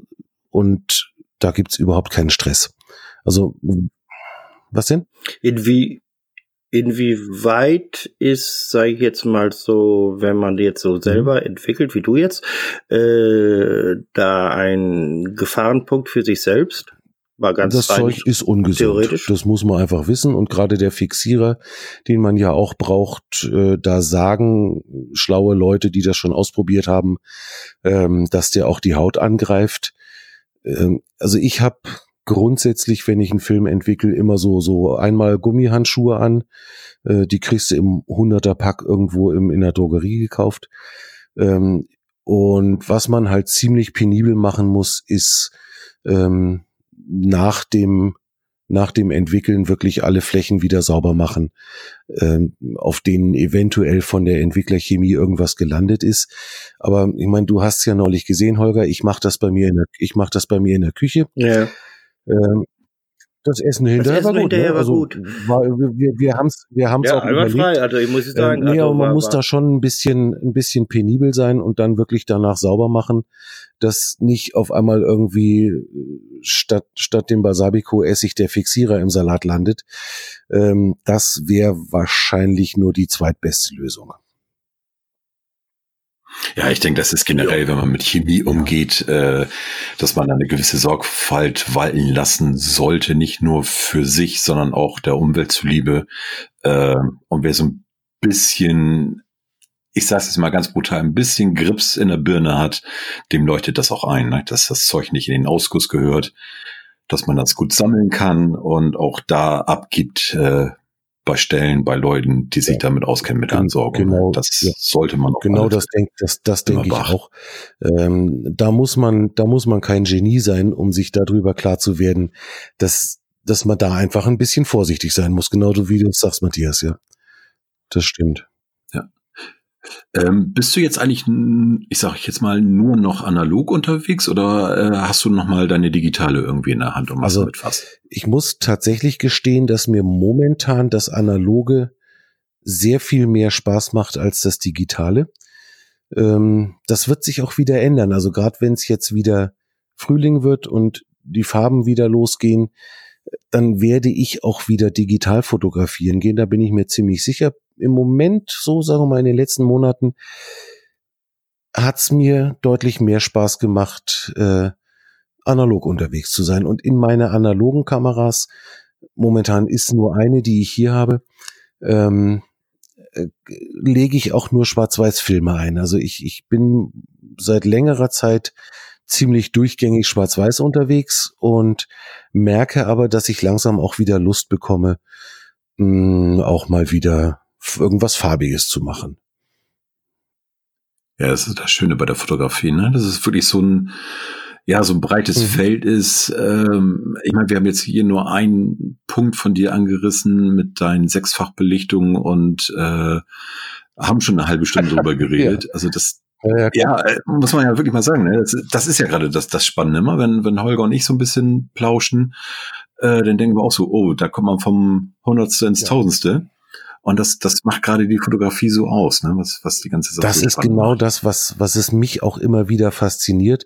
und da gibt's überhaupt keinen Stress. Also was denn? Inwie Inwieweit ist, sage ich jetzt mal so, wenn man jetzt so selber mhm. entwickelt, wie du jetzt, äh, da ein Gefahrenpunkt für sich selbst? War ganz das Zeug ist ungesund. Das muss man einfach wissen. Und gerade der Fixierer, den man ja auch braucht, äh, da sagen schlaue Leute, die das schon ausprobiert haben, ähm, dass der auch die Haut angreift. Ähm, also ich habe grundsätzlich, wenn ich einen Film entwickle, immer so, so einmal Gummihandschuhe an. Äh, die kriegst du im 100er Pack irgendwo im, in der Drogerie gekauft. Ähm, und was man halt ziemlich penibel machen muss, ist ähm, nach dem nach dem Entwickeln wirklich alle Flächen wieder sauber machen, ähm, auf denen eventuell von der Entwicklerchemie irgendwas gelandet ist. Aber ich meine, du hast ja neulich gesehen, Holger, ich mache das bei mir in der, ich mache das bei mir in der Küche. Ja. Ähm, das Essen hinterher das Essen war gut. Hinterher ne? war also, gut. War, wir wir haben es wir haben's ja, auch überlegt. frei, also ich muss sagen. Ähm, nee, also, man war, muss da schon ein bisschen, ein bisschen penibel sein und dann wirklich danach sauber machen, dass nicht auf einmal irgendwie statt, statt dem Balsamico-Essig der Fixierer im Salat landet. Ähm, das wäre wahrscheinlich nur die zweitbeste Lösung. Ja, ich denke, das ist generell, wenn man mit Chemie umgeht, äh, dass man eine gewisse Sorgfalt walten lassen sollte, nicht nur für sich, sondern auch der Umwelt zuliebe. Äh, und wer so ein bisschen, ich sage es mal ganz brutal, ein bisschen Grips in der Birne hat, dem leuchtet das auch ein, ne? dass das Zeug nicht in den Ausguss gehört, dass man das gut sammeln kann und auch da abgibt, äh, bei Stellen, bei Leuten, die sich ja. damit auskennen mit Ansorgung. Genau, das ja. sollte man auch Genau das denke das, das denke ich auch. Ähm, da muss man, da muss man kein Genie sein, um sich darüber klar zu werden, dass dass man da einfach ein bisschen vorsichtig sein muss, genau wie du sagst, Matthias, ja. Das stimmt. Ähm, bist du jetzt eigentlich, ich sage jetzt mal, nur noch analog unterwegs oder äh, hast du noch mal deine digitale irgendwie in der Hand und machst also, damit fast? Ich muss tatsächlich gestehen, dass mir momentan das analoge sehr viel mehr Spaß macht als das digitale. Ähm, das wird sich auch wieder ändern. Also gerade wenn es jetzt wieder Frühling wird und die Farben wieder losgehen, dann werde ich auch wieder digital fotografieren gehen. Da bin ich mir ziemlich sicher. Im Moment, so sagen wir mal in den letzten Monaten, hat's mir deutlich mehr Spaß gemacht, äh, analog unterwegs zu sein. Und in meine analogen Kameras, momentan ist nur eine, die ich hier habe, ähm, äh, lege ich auch nur Schwarz-Weiß-Filme ein. Also ich, ich bin seit längerer Zeit ziemlich durchgängig schwarz-weiß unterwegs und merke aber, dass ich langsam auch wieder Lust bekomme, mh, auch mal wieder irgendwas Farbiges zu machen. Ja, das ist das Schöne bei der Fotografie, ne? Das ist wirklich so ein, ja, so ein breites mhm. Feld ist. Ähm, ich meine, wir haben jetzt hier nur einen Punkt von dir angerissen mit deinen Sechsfachbelichtungen und äh, haben schon eine halbe Stunde drüber geredet. ja. Also das, ja, ja, äh, muss man ja wirklich mal sagen. Ne? Das, das ist ja gerade das, das Spannende immer, wenn, wenn Holger und ich so ein bisschen plauschen, äh, dann denken wir auch so, oh, da kommt man vom Hundertste ins ja. Tausendste. Und das, das macht gerade die Fotografie so aus, ne? was, was die ganze Sache Das so ist genau macht. das, was, was es mich auch immer wieder fasziniert.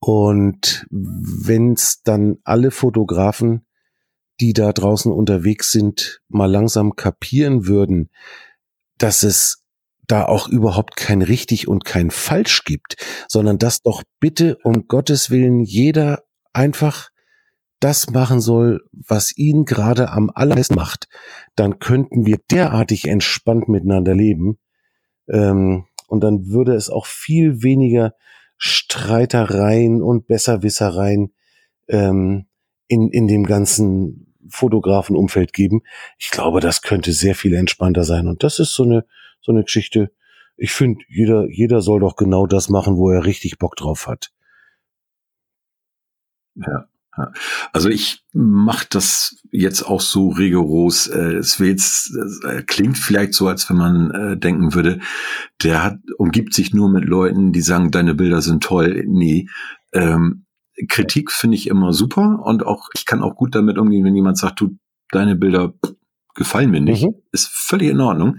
Und wenn es dann alle Fotografen, die da draußen unterwegs sind, mal langsam kapieren würden, dass es da auch überhaupt kein richtig und kein falsch gibt, sondern dass doch bitte um Gottes Willen jeder einfach das machen soll, was ihn gerade am allerbesten macht, dann könnten wir derartig entspannt miteinander leben. Ähm, und dann würde es auch viel weniger Streitereien und Besserwissereien ähm, in, in dem ganzen Fotografenumfeld geben. Ich glaube, das könnte sehr viel entspannter sein. Und das ist so eine, so eine Geschichte. Ich finde, jeder, jeder soll doch genau das machen, wo er richtig Bock drauf hat. Ja. Also ich mache das jetzt auch so rigoros. Äh, es will jetzt, äh, klingt vielleicht so, als wenn man äh, denken würde, der hat, umgibt sich nur mit Leuten, die sagen, deine Bilder sind toll. Nee. Ähm, Kritik finde ich immer super und auch ich kann auch gut damit umgehen, wenn jemand sagt, du, deine Bilder gefallen mir nicht, mhm. ist völlig in Ordnung.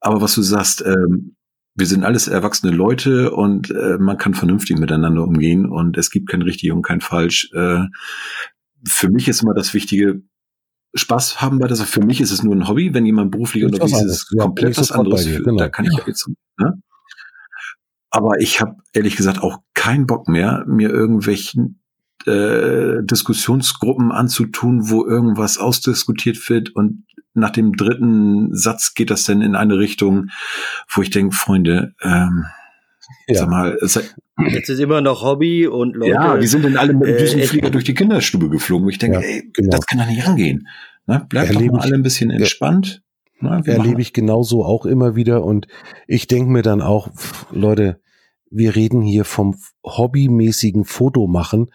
Aber was du sagst, ähm, wir sind alles erwachsene Leute und äh, man kann vernünftig miteinander umgehen und es gibt kein richtig und kein falsch. Äh, für mich ist immer das Wichtige, Spaß haben bei das. Für mich ist es nur ein Hobby. Wenn jemand beruflich unterwegs ist, ist es komplett was anderes. Dir, genau. Da kann ich ja jetzt. Ne? Aber ich habe ehrlich gesagt auch keinen Bock mehr, mir irgendwelchen äh, Diskussionsgruppen anzutun, wo irgendwas ausdiskutiert wird und nach dem dritten Satz geht das dann in eine Richtung, wo ich denke, Freunde, ähm, ja. sag mal, es, jetzt ist immer noch Hobby und Leute. Ja, die sind dann alle mit diesem äh, Flieger durch die Kinderstube geflogen, wo ich denke, ja, ey, genau. das kann doch nicht angehen. Ne? Bleibt Erlebe doch mal alle ein bisschen entspannt. Ja. Ne? Erlebe ich genauso auch immer wieder und ich denke mir dann auch, Leute, wir reden hier vom hobbymäßigen Fotomachen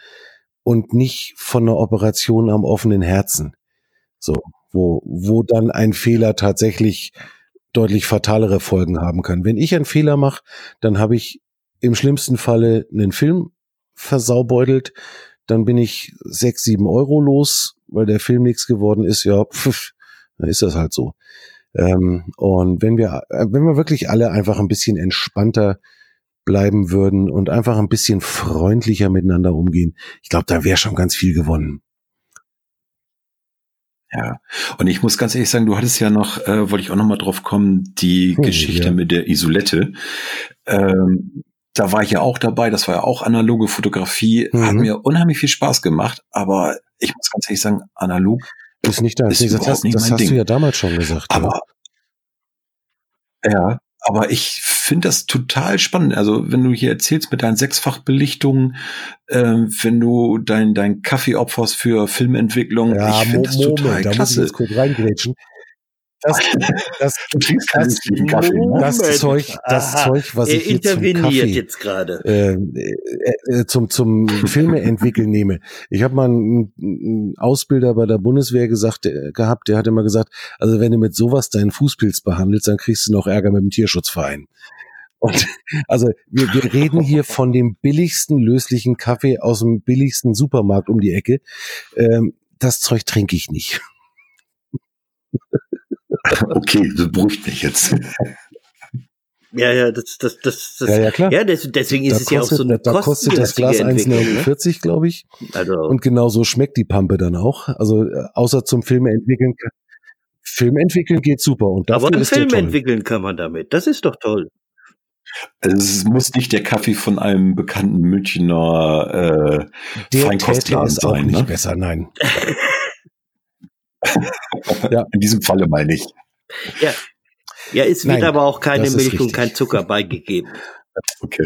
und nicht von einer Operation am offenen Herzen. So wo, wo dann ein Fehler tatsächlich deutlich fatalere Folgen haben kann. Wenn ich einen Fehler mache, dann habe ich im schlimmsten Falle einen Film versaubeutelt, dann bin ich sechs, sieben Euro los, weil der Film nichts geworden ist, ja, pf, dann ist das halt so. Ähm, und wenn wir, äh, wenn wir wirklich alle einfach ein bisschen entspannter bleiben würden und einfach ein bisschen freundlicher miteinander umgehen, ich glaube, da wäre schon ganz viel gewonnen. Ja, und ich muss ganz ehrlich sagen, du hattest ja noch, äh, wollte ich auch noch mal drauf kommen, die hm, Geschichte ja. mit der Isolette. Ähm, da war ich ja auch dabei, das war ja auch analoge Fotografie, mhm. hat mir unheimlich viel Spaß gemacht, aber ich muss ganz ehrlich sagen, analog ist nicht das. Ist das, hast, das hast Ding. du ja damals schon gesagt. Aber ja, ja aber ich finde das total spannend. Also wenn du hier erzählst mit deinen Sechsfachbelichtungen, äh, wenn du dein, dein Kaffee opferst für Filmentwicklung, ja, ich finde das total da klasse. Muss ich jetzt kurz reingrätschen. Das, das, das, das, das Zeug, das Aha. Zeug, was ich jetzt zum Kaffee, jetzt gerade äh, äh, zum zum Filme entwickeln nehme. Ich habe mal einen, einen, Ausbilder bei der Bundeswehr gesagt äh, gehabt, der hat immer gesagt, also wenn du mit sowas deinen Fußpilz behandelst, dann kriegst du noch Ärger mit dem Tierschutzverein. Und also wir, wir reden hier von dem billigsten löslichen Kaffee aus dem billigsten Supermarkt um die Ecke. Ähm, das Zeug trinke ich nicht. Okay, das beruhigt mich jetzt. Ja, ja, das, das, das, das ja, ja, klar. Ja, das, deswegen ist da es kostet, ja auch so eine Da kostet das Glas 1,49, ne? glaube ich. Also. Und genau so schmeckt die Pampe dann auch. Also, äh, außer zum Filme entwickeln. Film entwickeln geht super. Und dafür Aber einen ist Film entwickeln kann man damit. Das ist doch toll. Es muss nicht der Kaffee von einem bekannten Münchner äh, Feinkostladen sein. Auch nicht ne? besser, nein. ja. In diesem Falle meine ich. Ja, ja es wird Nein, aber auch keine Milch und kein Zucker beigegeben. Okay.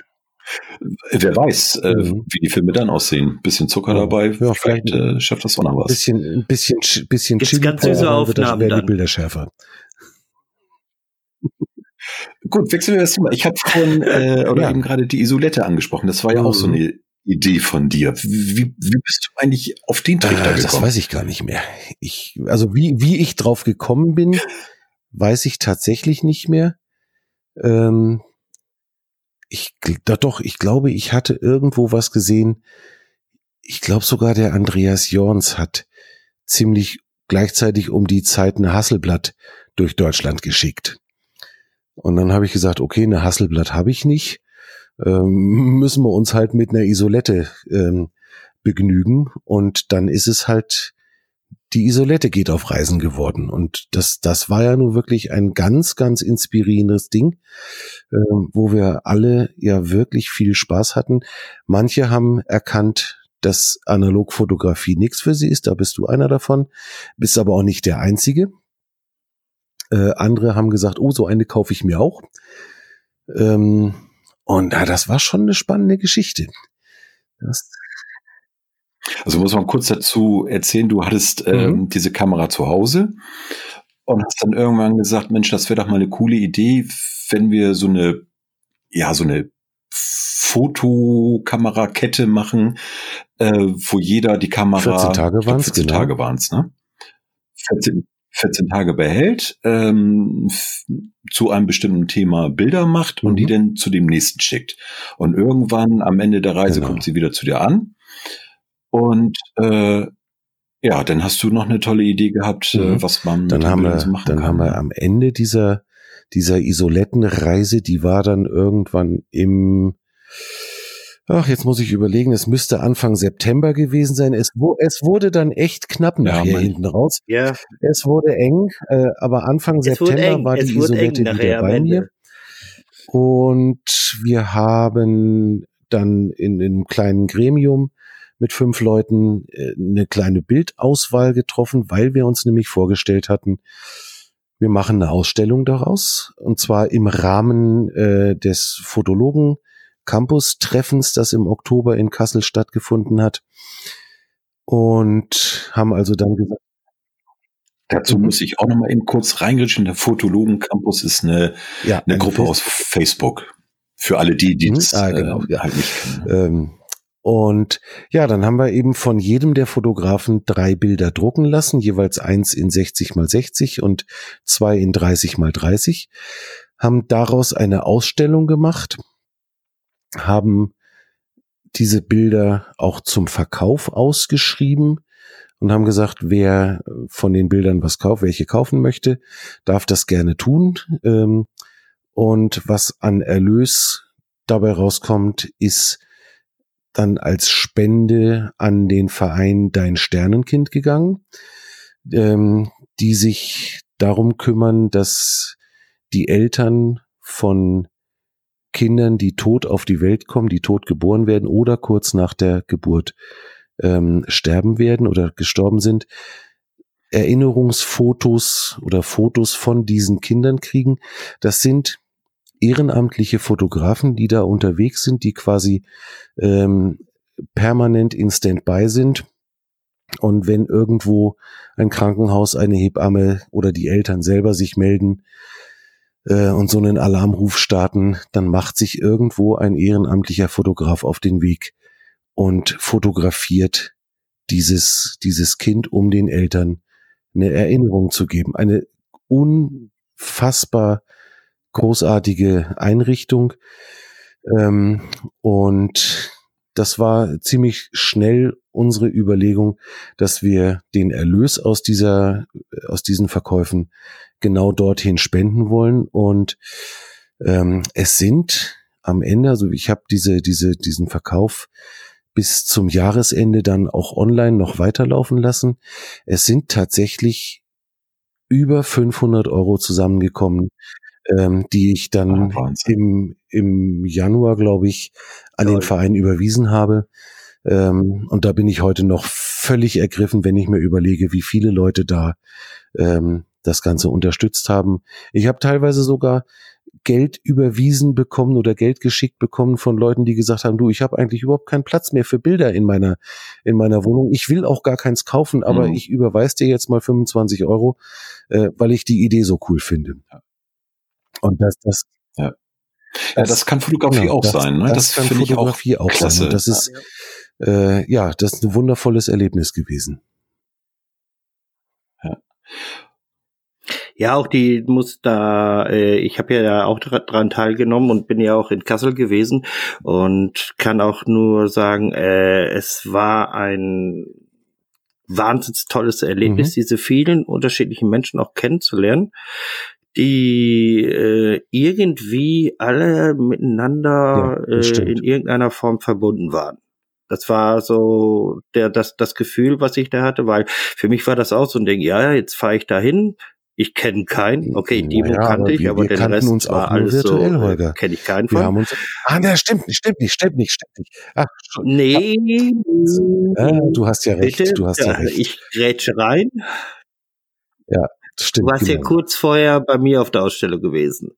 Wer weiß, äh, mhm. wie die Filme dann aussehen. Bisschen Zucker dabei, ja, vielleicht, vielleicht äh, schafft das auch noch was. Bisschen, bisschen, bisschen Gibt's Chili ganz süße Aufnahmen wird die Bilder schärfer. Gut, wechseln wir das Thema. Ich habe vorhin äh, oder ja. eben gerade die Isolette angesprochen. Das war ja auch so mhm. eine Idee von dir. Wie, wie bist du eigentlich auf den Trichter äh, gekommen? Das weiß ich gar nicht mehr. Ich, also wie, wie ich drauf gekommen bin, weiß ich tatsächlich nicht mehr. Ähm, ich, da doch, ich glaube, ich hatte irgendwo was gesehen. Ich glaube sogar der Andreas Jorns hat ziemlich gleichzeitig um die Zeit eine Hasselblatt durch Deutschland geschickt. Und dann habe ich gesagt, okay, eine Hasselblatt habe ich nicht ähm, müssen wir uns halt mit einer Isolette ähm, begnügen. Und dann ist es halt, die Isolette geht auf Reisen geworden. Und das, das war ja nun wirklich ein ganz, ganz inspirierendes Ding, ähm, wo wir alle ja wirklich viel Spaß hatten. Manche haben erkannt, dass Analogfotografie nichts für sie ist. Da bist du einer davon. Bist aber auch nicht der Einzige. Äh, andere haben gesagt, oh, so eine kaufe ich mir auch. Ähm, und ja, das war schon eine spannende Geschichte. Das also muss man kurz dazu erzählen, du hattest ähm, mhm. diese Kamera zu Hause und hast dann irgendwann gesagt, Mensch, das wäre doch mal eine coole Idee, wenn wir so eine, ja, so eine Fotokamerakette machen, äh, wo jeder die Kamera 14 Tage waren es, 14 genau. Tage waren's, ne? 14, 14 Tage behält, ähm, zu einem bestimmten Thema Bilder macht und mhm. die dann zu dem nächsten schickt. Und irgendwann am Ende der Reise genau. kommt sie wieder zu dir an. Und äh, ja, dann hast du noch eine tolle Idee gehabt, äh, mhm. was man dann haben wir, so machen dann kann. haben wir am Ende dieser dieser Isolettenreise, die war dann irgendwann im Ach, jetzt muss ich überlegen, es müsste Anfang September gewesen sein. Es, wo, es wurde dann echt knapp nachher ja, hinten raus. Ja. Es wurde eng, äh, aber Anfang es September war die Isolette wieder bei mir. Und wir haben dann in, in einem kleinen Gremium mit fünf Leuten äh, eine kleine Bildauswahl getroffen, weil wir uns nämlich vorgestellt hatten, wir machen eine Ausstellung daraus und zwar im Rahmen äh, des Fotologen Campus-Treffens, das im Oktober in Kassel stattgefunden hat. Und haben also dann gesagt, Dazu mhm. muss ich auch noch mal eben kurz reingritschen. Der Fotologen Campus ist eine, ja, eine, eine Gruppe aus Facebook. Für alle die, die mhm. das ah, genau. äh, halt nicht kennen. Ähm, und ja, dann haben wir eben von jedem der Fotografen drei Bilder drucken lassen, jeweils eins in 60 mal 60 und zwei in 30 mal 30, haben daraus eine Ausstellung gemacht haben diese Bilder auch zum Verkauf ausgeschrieben und haben gesagt, wer von den Bildern was kauft, welche kaufen möchte, darf das gerne tun. Ähm, und was an Erlös dabei rauskommt, ist dann als Spende an den Verein Dein Sternenkind gegangen, ähm, die sich darum kümmern, dass die Eltern von Kindern, die tot auf die Welt kommen, die tot geboren werden oder kurz nach der Geburt ähm, sterben werden oder gestorben sind, Erinnerungsfotos oder Fotos von diesen Kindern kriegen. Das sind ehrenamtliche Fotografen, die da unterwegs sind, die quasi ähm, permanent in Standby sind Und wenn irgendwo ein Krankenhaus, eine Hebamme oder die Eltern selber sich melden und so einen Alarmruf starten, dann macht sich irgendwo ein ehrenamtlicher Fotograf auf den Weg und fotografiert dieses, dieses Kind, um den Eltern eine Erinnerung zu geben. Eine unfassbar großartige Einrichtung. Ähm, und das war ziemlich schnell unsere Überlegung, dass wir den Erlös aus dieser, aus diesen Verkäufen genau dorthin spenden wollen. Und ähm, es sind am Ende, also ich habe diese, diese, diesen Verkauf bis zum Jahresende dann auch online noch weiterlaufen lassen. Es sind tatsächlich über 500 Euro zusammengekommen, ähm, die ich dann oh, im, im Januar, glaube ich, an Toll. den Verein überwiesen habe. Ähm, und da bin ich heute noch völlig ergriffen, wenn ich mir überlege, wie viele Leute da ähm, das Ganze unterstützt haben. Ich habe teilweise sogar Geld überwiesen bekommen oder Geld geschickt bekommen von Leuten, die gesagt haben, du, ich habe eigentlich überhaupt keinen Platz mehr für Bilder in meiner in meiner Wohnung. Ich will auch gar keins kaufen, aber mhm. ich überweise dir jetzt mal 25 Euro, äh, weil ich die Idee so cool finde. Und das, das, ja. Das, ja, das kann Fotografie genau, auch das, sein. Ne? Das, das kann Fotografie auch, auch klasse. sein. Und das ist äh, ja, das ist ein wundervolles Erlebnis gewesen. Ja. Ja, auch die muss da, äh, ich habe ja auch dran teilgenommen und bin ja auch in Kassel gewesen und kann auch nur sagen, äh, es war ein wahnsinnig tolles Erlebnis, mhm. diese vielen unterschiedlichen Menschen auch kennenzulernen, die äh, irgendwie alle miteinander ja, äh, in irgendeiner Form verbunden waren. Das war so der, das, das Gefühl, was ich da hatte, weil für mich war das auch so ein Ding, ja, jetzt fahre ich dahin, ich kenne keinen. Okay, Dimo naja, kannte ich, aber, den Rest uns war alles virtuell, so. Holger. Kenne ich keinen von. Uns, ah, ne, stimmt nicht, stimmt nicht, stimmt nicht, stimmt nicht. Ach, nee. Ah, du hast ja recht, bitte, du hast ja, ja recht. Ich grätsche rein. Ja, stimmt. Du warst genau. ja kurz vorher bei mir auf der Ausstellung gewesen.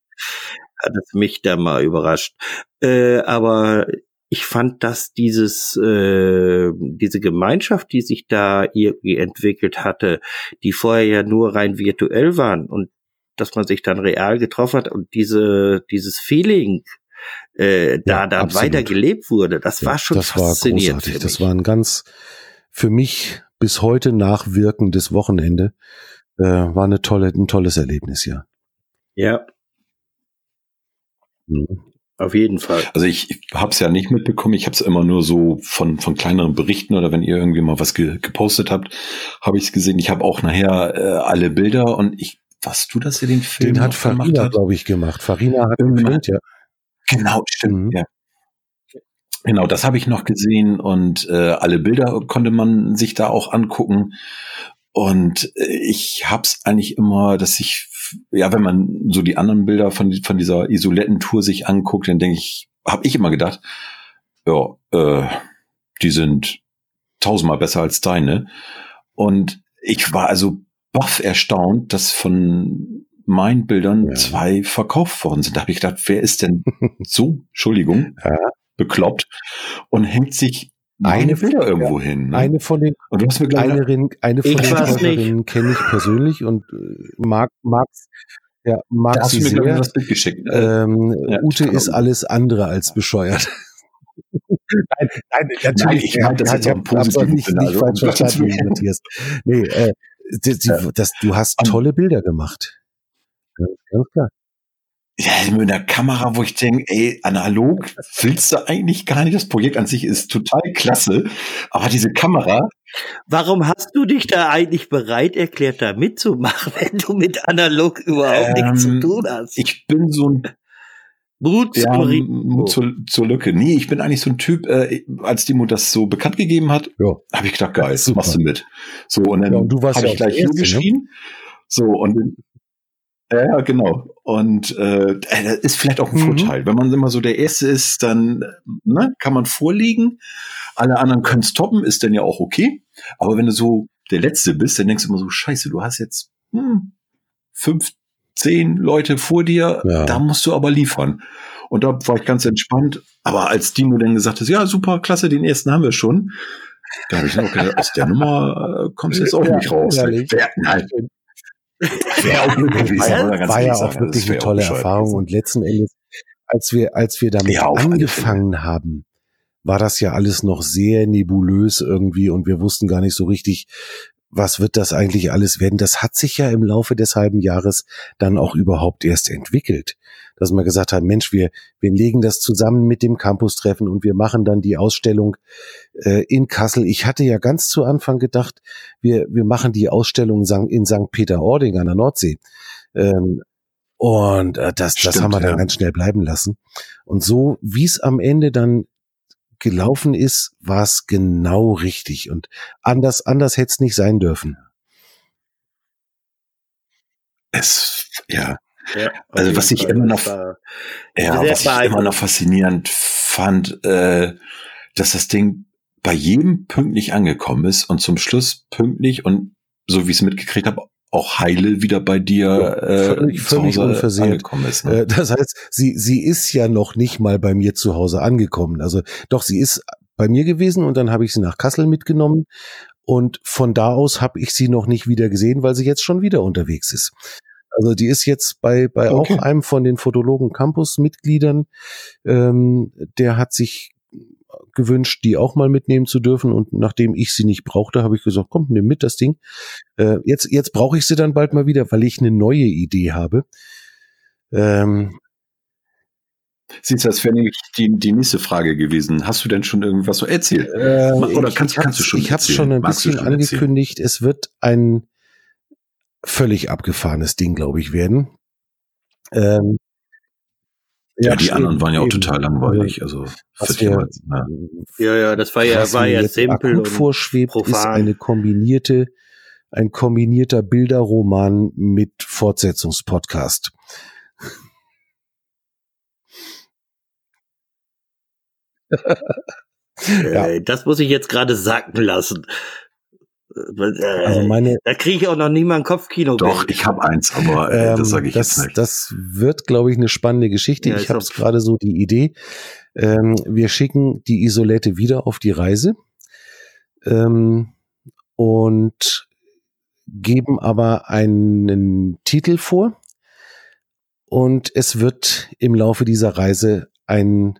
Hat es mich da mal überrascht. Äh, aber ich fand, dass dieses, äh, diese Gemeinschaft, die sich da irgendwie entwickelt hatte, die vorher ja nur rein virtuell waren und dass man sich dann real getroffen hat und diese, dieses Feeling äh, da ja, dann weiter gelebt wurde, das ja, war schon das faszinierend. War großartig. Das war ein ganz für mich bis heute nachwirkendes Wochenende. Äh, war eine tolle, ein tolles Erlebnis, ja. Ja. Mhm. Auf jeden Fall. Also ich, ich habe es ja nicht mitbekommen. Ich habe es immer nur so von von kleineren Berichten oder wenn ihr irgendwie mal was ge gepostet habt, habe ich es gesehen. Ich habe auch nachher äh, alle Bilder und ich, was du das ja den Film Den hat Farina, glaube ich, gemacht. Farina hat gefilmt, ja. Genau, stimmt. Mhm. Ja. Genau, das habe ich noch gesehen und äh, alle Bilder konnte man sich da auch angucken. Und äh, ich hab's eigentlich immer, dass ich ja, wenn man so die anderen Bilder von, von dieser Isolettentour sich anguckt, dann denke ich, habe ich immer gedacht, ja, äh, die sind tausendmal besser als deine. Und ich war also baff erstaunt, dass von meinen Bildern ja. zwei verkauft worden sind. Da habe ich gedacht, wer ist denn so, Entschuldigung, ja. bekloppt und hängt sich eine Bilder irgendwo ja, hin. Ne? Eine von den, und du hast mir eine, eine von den Käuferinnen kenne ich persönlich und äh, mag, ja, mag da sie sehr. Mir, das Bild geschickt. Ähm, ja, Ute ist alles andere als bescheuert. nein, nein, natürlich. Nein, ich meine, das hat ja positiv nicht, nicht also, falsch verstanden, Matthias. Nee, äh, die, die, das, du hast tolle Bilder gemacht. Ja, ganz klar ja, mit einer Kamera, wo ich denke, ey, analog willst du eigentlich gar nicht. Das Projekt an sich ist total klasse, aber diese Kamera. Warum hast du dich da eigentlich bereit erklärt, da mitzumachen, wenn du mit analog überhaupt ähm, nichts zu tun hast? Ich bin so ein Mut, ja, Mut zur, zur Lücke. Nee, ich bin eigentlich so ein Typ, äh, als Dimo das so bekannt gegeben hat, ja. habe ich gedacht, geil, machst du mit. So, und dann ja, habe ich gleich hier ne? geschrien. So, und ja, genau. Und äh, das ist vielleicht auch ein mhm. Vorteil. Wenn man immer so der Erste ist, dann ne, kann man vorliegen. Alle anderen können es toppen, ist dann ja auch okay. Aber wenn du so der Letzte bist, dann denkst du immer so, scheiße, du hast jetzt hm, fünf, zehn Leute vor dir, ja. da musst du aber liefern. Und da war ich ganz entspannt. Aber als Dino dann gesagt hat, ja, super, klasse, den ersten haben wir schon, Da habe ich noch gedacht, aus der Nummer äh, kommst du jetzt auch ja, nicht raus. Nein. Wäre auch gewesen, war, war ja auch wirklich eine tolle Erfahrung gewesen. und letzten Endes, als wir, als wir damit ja, angefangen haben, war das ja alles noch sehr nebulös irgendwie und wir wussten gar nicht so richtig, was wird das eigentlich alles werden? Das hat sich ja im Laufe des halben Jahres dann auch überhaupt erst entwickelt. Dass man gesagt hat, Mensch, wir, wir legen das zusammen mit dem Campus-Treffen und wir machen dann die Ausstellung äh, in Kassel. Ich hatte ja ganz zu Anfang gedacht, wir, wir machen die Ausstellung in St. Peter-Ording an der Nordsee. Ähm, und äh, das, Stimmt, das haben wir dann ja. ganz schnell bleiben lassen. Und so, wie es am Ende dann gelaufen ist, war es genau richtig. Und anders, anders hätte es nicht sein dürfen. Es, ja. Ja also was ich immer noch, ja, was ich immer noch faszinierend fand, äh, dass das Ding bei jedem pünktlich angekommen ist und zum Schluss pünktlich und so wie ich es mitgekriegt habe, auch heile wieder bei dir äh, völlig, völlig unversehrt angekommen ist. Ne? Äh, das heißt, sie sie ist ja noch nicht mal bei mir zu Hause angekommen. Also doch, sie ist bei mir gewesen und dann habe ich sie nach Kassel mitgenommen und von da aus habe ich sie noch nicht wieder gesehen, weil sie jetzt schon wieder unterwegs ist. Also die ist jetzt bei bei okay. auch einem von den Fotologen Campus Mitgliedern. Ähm, der hat sich gewünscht, die auch mal mitnehmen zu dürfen. Und nachdem ich sie nicht brauchte, habe ich gesagt, komm, nimm mit das Ding. Äh, jetzt jetzt brauche ich sie dann bald mal wieder, weil ich eine neue Idee habe. Ähm, Siehst du, das wäre nämlich die, die nächste Frage gewesen. Hast du denn schon irgendwas so erzählt? Äh, Oder kannst, kannst du schon Ich habe schon ein Magst bisschen schon angekündigt. Es wird ein völlig abgefahrenes Ding, glaube ich, werden. Ähm, ja, ja, die anderen waren ja auch total langweilig. Also wir, ja. ja, das war ja, war ja simpel und vorschwebt, profan. ist eine kombinierte, ein kombinierter Bilderroman mit Fortsetzungspodcast. ja. Das muss ich jetzt gerade sacken lassen. Äh, also meine, da kriege ich auch noch nie mal ein Kopfkino. Doch, ich habe eins, aber äh, ähm, das sage ich das, jetzt nicht. Das wird, glaube ich, eine spannende Geschichte. Ja, ich habe gerade so die Idee. Ähm, wir schicken die Isolette wieder auf die Reise ähm, und geben aber einen Titel vor. Und es wird im Laufe dieser Reise ein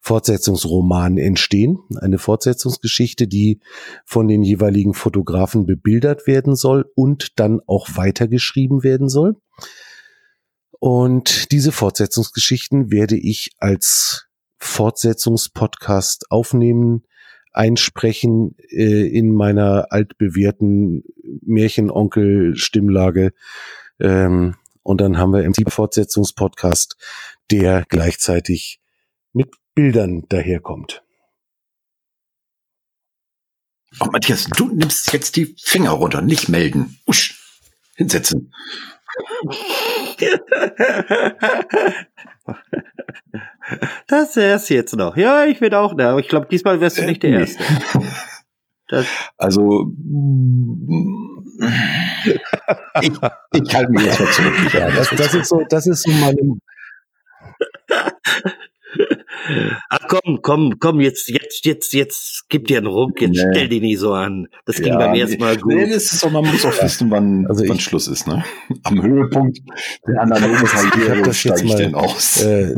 Fortsetzungsroman entstehen. Eine Fortsetzungsgeschichte, die von den jeweiligen Fotografen bebildert werden soll und dann auch weitergeschrieben werden soll. Und diese Fortsetzungsgeschichten werde ich als Fortsetzungspodcast aufnehmen, einsprechen äh, in meiner altbewährten Märchenonkel-Stimmlage. Ähm, und dann haben wir im Fortsetzungspodcast, der gleichzeitig mit Bildern daherkommt. Oh, Matthias, du nimmst jetzt die Finger runter, nicht melden. Usch, hinsetzen. Das wär's jetzt noch. Ja, ich bin auch da. Aber ich glaube, diesmal wärst du nicht der Erste. Das also ich, ich halte mich jetzt mal zurück. Ja, das, das, ist so, das ist so meine Ach komm, komm, komm, jetzt, jetzt, jetzt, jetzt gib dir einen Ruck, jetzt nee. stell dich nicht so an. Das ging ja, beim ersten Mal gut. Nee, das ist auch, man muss auch wissen, wann, also wann Schluss ist, ne? Am Höhepunkt der analogen Karriere steige ich denn aus. Äh,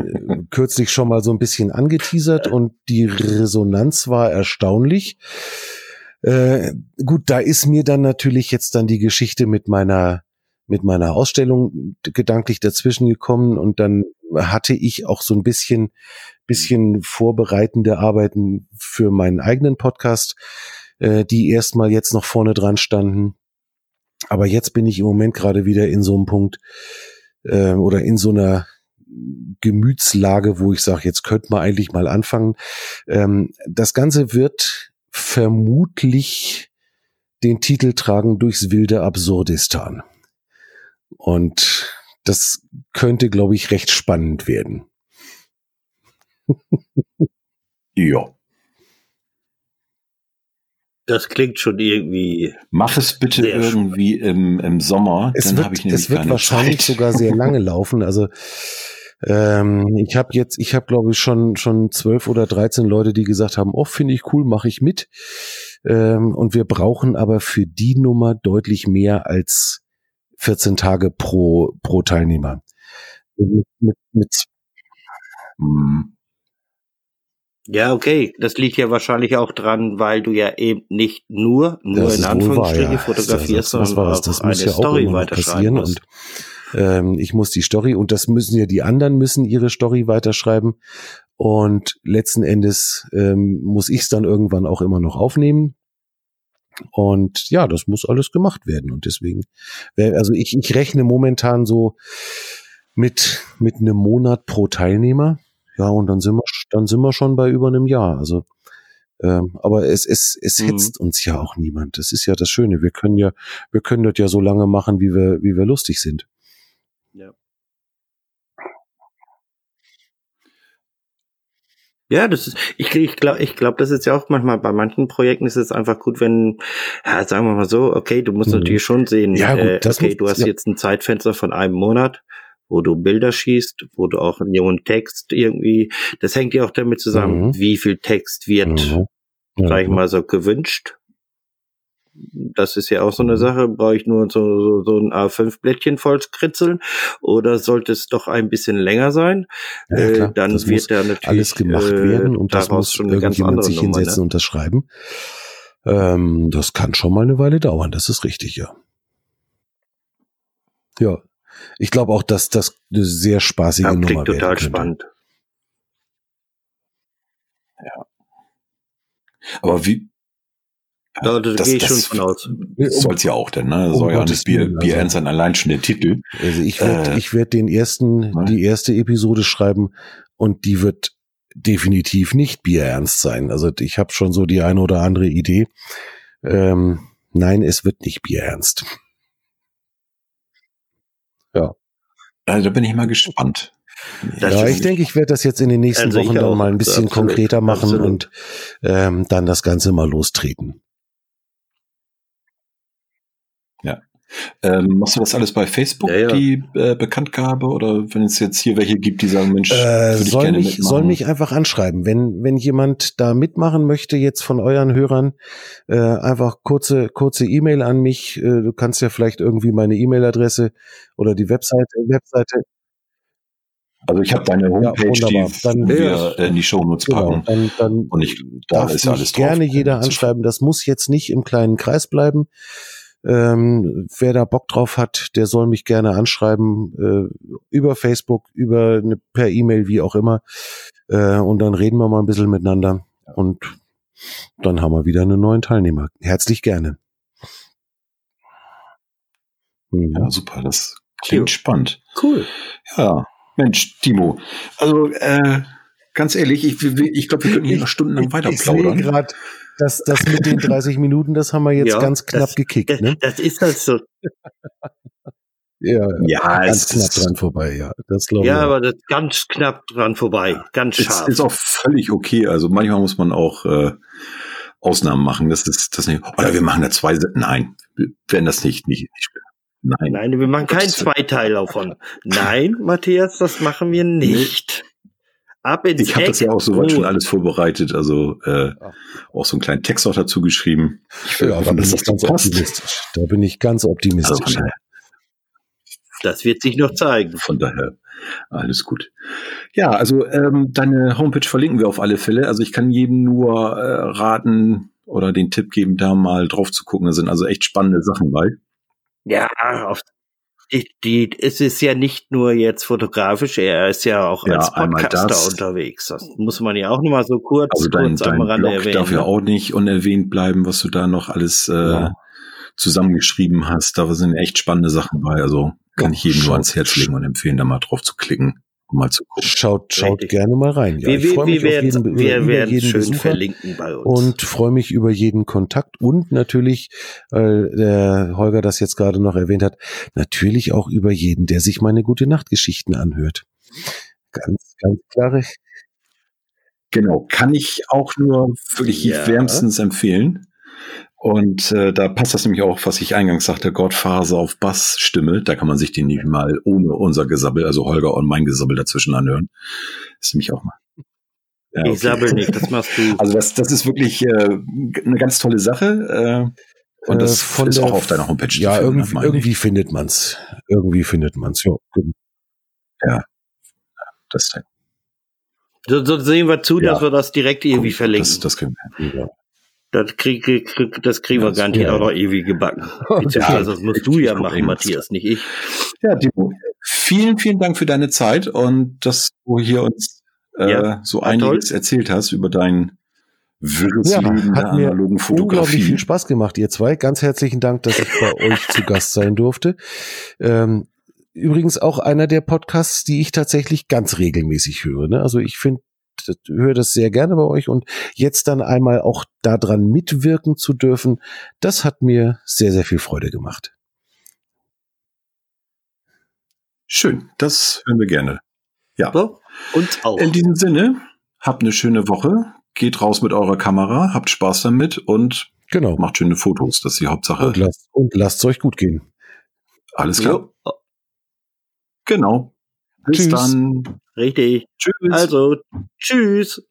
kürzlich schon mal so ein bisschen angeteasert und die Resonanz war erstaunlich. Äh, gut, da ist mir dann natürlich jetzt dann die Geschichte mit meiner mit meiner Ausstellung gedanklich dazwischen gekommen und dann hatte ich auch so ein bisschen, bisschen vorbereitende Arbeiten für meinen eigenen Podcast, äh, die erstmal jetzt noch vorne dran standen. Aber jetzt bin ich im Moment gerade wieder in so einem Punkt äh, oder in so einer Gemütslage, wo ich sage, jetzt könnte man eigentlich mal anfangen. Ähm, das Ganze wird vermutlich den Titel tragen durchs wilde Absurdistan. Und das könnte, glaube ich, recht spannend werden. ja. Das klingt schon irgendwie. Mach es bitte irgendwie im, im Sommer. Es wird, es wird wahrscheinlich Zeit. sogar sehr lange laufen. Also Ähm, ich habe jetzt, ich habe glaube ich schon schon zwölf oder dreizehn Leute, die gesagt haben, oh finde ich cool, mache ich mit. Ähm, und wir brauchen aber für die Nummer deutlich mehr als 14 Tage pro pro Teilnehmer. Mit, mit, mit hm. Ja, okay. Das liegt ja wahrscheinlich auch dran, weil du ja eben nicht nur, nur Das in Anführungsstrichen fotografierst, sondern auch Das eine muss ja auch Story noch weiterschreiben passieren musst. und ähm, ich muss die Story und das müssen ja die anderen müssen ihre Story weiterschreiben und letzten Endes ähm, muss ich es dann irgendwann auch immer noch aufnehmen und ja, das muss alles gemacht werden und deswegen, also ich, ich rechne momentan so mit mit einem Monat pro Teilnehmer, ja und dann sind wir dann sind wir schon bei über einem Jahr, also ähm, aber es, es, es Mhm. hetzt uns ja auch niemand. Das ist ja das Schöne. Wir können ja, wir können das ja so lange machen, wie wir, wie wir lustig sind. Ja, das ist, ich, ich glaube, ich glaube, das ist ja auch manchmal bei manchen Projekten ist es einfach gut, wenn, ja, sagen wir mal so, okay, du musst Mhm. natürlich schon sehen, Ja, gut, äh, das okay, muss- du hast ja. jetzt ein Zeitfenster von einem Monat, wo du Bilder schießt, wo du auch einen jungen Text irgendwie, das hängt ja auch damit zusammen, Mhm. wie viel Text wird, Mhm. Sag ich mal so, gewünscht. Das ist ja auch so eine. Sache. Brauche ich nur so, so, so ein A5-Blättchen voll kritzeln oder sollte es doch ein bisschen länger sein? Ja, äh, klar. dann das wird muss da natürlich alles gemacht äh, werden und das muss schon irgendjemand sich Nummer. hinsetzen Ne? und das schreiben. Ähm, das kann schon mal eine Weile dauern. Das ist richtig, ja. Ja. Ich glaube auch, dass das eine sehr spaßige Ja, Nummer klingt werden total könnte. spannend. Aber wie? Ja, da gehe ich schon von aus. Soll's ja auch denn, ne? Um Soll ja nicht Bier, Bier also. ernst sein, allein schon der Titel. Also ich werde Äh, ich werd den ersten, ne? die erste Episode schreiben und die wird definitiv nicht bierernst sein. Also ich habe schon so die eine oder andere Idee. Ähm, nein, es wird nicht bierernst. Also da bin ich mal gespannt. Das ja, ich denke, ich werde das jetzt in den nächsten Also Wochen dann auch. mal ein bisschen Absolut, konkreter machen absolut. und ähm, dann das Ganze mal lostreten. Ähm, machst du das alles bei Facebook, Ja, ja. die äh, Bekanntgabe? Oder wenn es jetzt hier welche gibt, die sagen, Mensch, Äh, würde ich soll, gerne mich, mitmachen. soll mich einfach anschreiben. Wenn, wenn jemand da mitmachen möchte, jetzt von euren Hörern, äh, einfach kurze kurze E-Mail an mich. Äh, du kannst ja vielleicht irgendwie meine E-Mail-Adresse oder die Webseite, Webseite also ich habe deine Homepage, wunderbar. die Dann- wir in die Shownotes genau, packen. dann, dann Und ich, da darf ist ja alles drauf. gerne jeder anschreiben. Das muss jetzt nicht im kleinen Kreis bleiben. Ähm, wer da Bock drauf hat, der soll mich gerne anschreiben äh, über Facebook, über eine, per E-Mail, wie auch immer. Äh, und dann reden wir mal ein bisschen miteinander. Und dann haben wir wieder einen neuen Teilnehmer. Herzlich gerne. Mhm. Ja, super, das klingt Jo. spannend. Cool. Ja, Mensch, Timo. Also, äh, ganz ehrlich, ich, ich glaube, wir könnten hier noch stundenlang weiter ich sehe plaudern. gerade, dass das mit den 30 Minuten, das haben wir jetzt Ja, ganz knapp das- gekickt. Das, Ne? das ist halt so. Ja, Ja, ganz es knapp ist, dran vorbei, ja. Das glaube Ja, ich. auch. aber das ist ganz knapp dran vorbei. Ganz scharf. ist auch völlig okay. Also manchmal muss man auch äh, Ausnahmen machen. Das ist das nicht. Oder wir machen da zwei. Nein, wir werden das nicht. nicht, nicht nein. Nein, wir machen keinen Willen. Zweiteil davon. Nein, Matthias, das machen wir nicht. Ab ins Ich habe das ja auch soweit schon alles vorbereitet. Also äh, auch so einen kleinen Text auch dazu geschrieben. Ich will Ja, hoffen, bin dass das so ganz passt. optimistisch. Da bin ich ganz Also optimistisch. von, Das wird sich noch zeigen. von daher alles gut. Ja, also ähm, deine Homepage verlinken wir auf alle Fälle. Also ich kann jedem nur äh, raten oder den Tipp geben, da mal drauf zu gucken. Da sind also echt spannende Sachen bei. Ja, auf die, die, es ist ja nicht nur jetzt fotografisch, er ist ja auch Ja, als Podcaster unterwegs. Das muss man ja auch noch mal so kurz, Also dein, kurz dein am Rande Blog erwähnen. darf ja ne? auch nicht unerwähnt bleiben, was du da noch alles äh, Ja. zusammengeschrieben hast. Da sind echt spannende Sachen bei. Also kann ich jedem nur ans Herz legen und empfehlen, da mal drauf zu klicken mal zu gucken. Schaut, schaut Richtig. gerne mal rein. Ja, wir ich freue wir, mich wir auf werden, jeden, wir über werden jeden schön Besucher verlinken bei uns. und freue mich über jeden Kontakt und natürlich, weil der Holger das jetzt gerade noch erwähnt hat, natürlich auch über jeden, der sich meine gute Nachtgeschichten anhört. Ganz, ganz klare. Genau, kann ich auch nur wirklich Ja. wärmstens empfehlen. Und äh, da passt das nämlich auch, was ich eingangs sagte, Gottfaser auf Bassstimme. Da kann man sich den nicht mal ohne unser Gesabbel, also Holger und mein Gesabbel dazwischen anhören. ist nämlich auch mal. Ja, okay. Ich sabbel nicht, das machst du. Also das, das ist wirklich äh, eine ganz tolle Sache. Äh, und das äh, ist auch auf deiner Homepage. Ja, finden, irgendwie, irgendwie findet man's. Irgendwie findet man's. Ja. ja. Das, so, so sehen wir zu, ja. dass wir das direkt irgendwie verlinken. Das, das können wir. Ja. Das, krieg, krieg, das kriegen wir garantiert ja. auch noch ewig gebacken. Beziehungsweise das musst du ja machen, Matthias, nicht ich. Ja, Timo, vielen, vielen Dank für deine Zeit und dass du hier uns äh, ja, so einiges toll. erzählt hast über dein wirres ja, Leben analogen Fotografie. Unglaublich viel Spaß gemacht, ihr zwei. Ganz herzlichen Dank, dass ich bei euch zu Gast sein durfte. Ähm, übrigens auch einer der Podcasts, die ich tatsächlich ganz regelmäßig höre. Ne? Also ich finde höre das sehr gerne bei euch und jetzt dann einmal auch daran mitwirken zu dürfen, das hat mir sehr, sehr viel Freude gemacht. Schön, das hören wir gerne. Ja. So, uns auch. In diesem Sinne, habt eine schöne Woche, geht raus mit eurer Kamera, habt Spaß damit und genau. macht schöne Fotos, das ist die Hauptsache. Und lasst, und lasst es euch gut gehen. Alles klar. Jo. Genau. Bis Tschüss. dann. Richtig. Tschüss. Also, tschüss.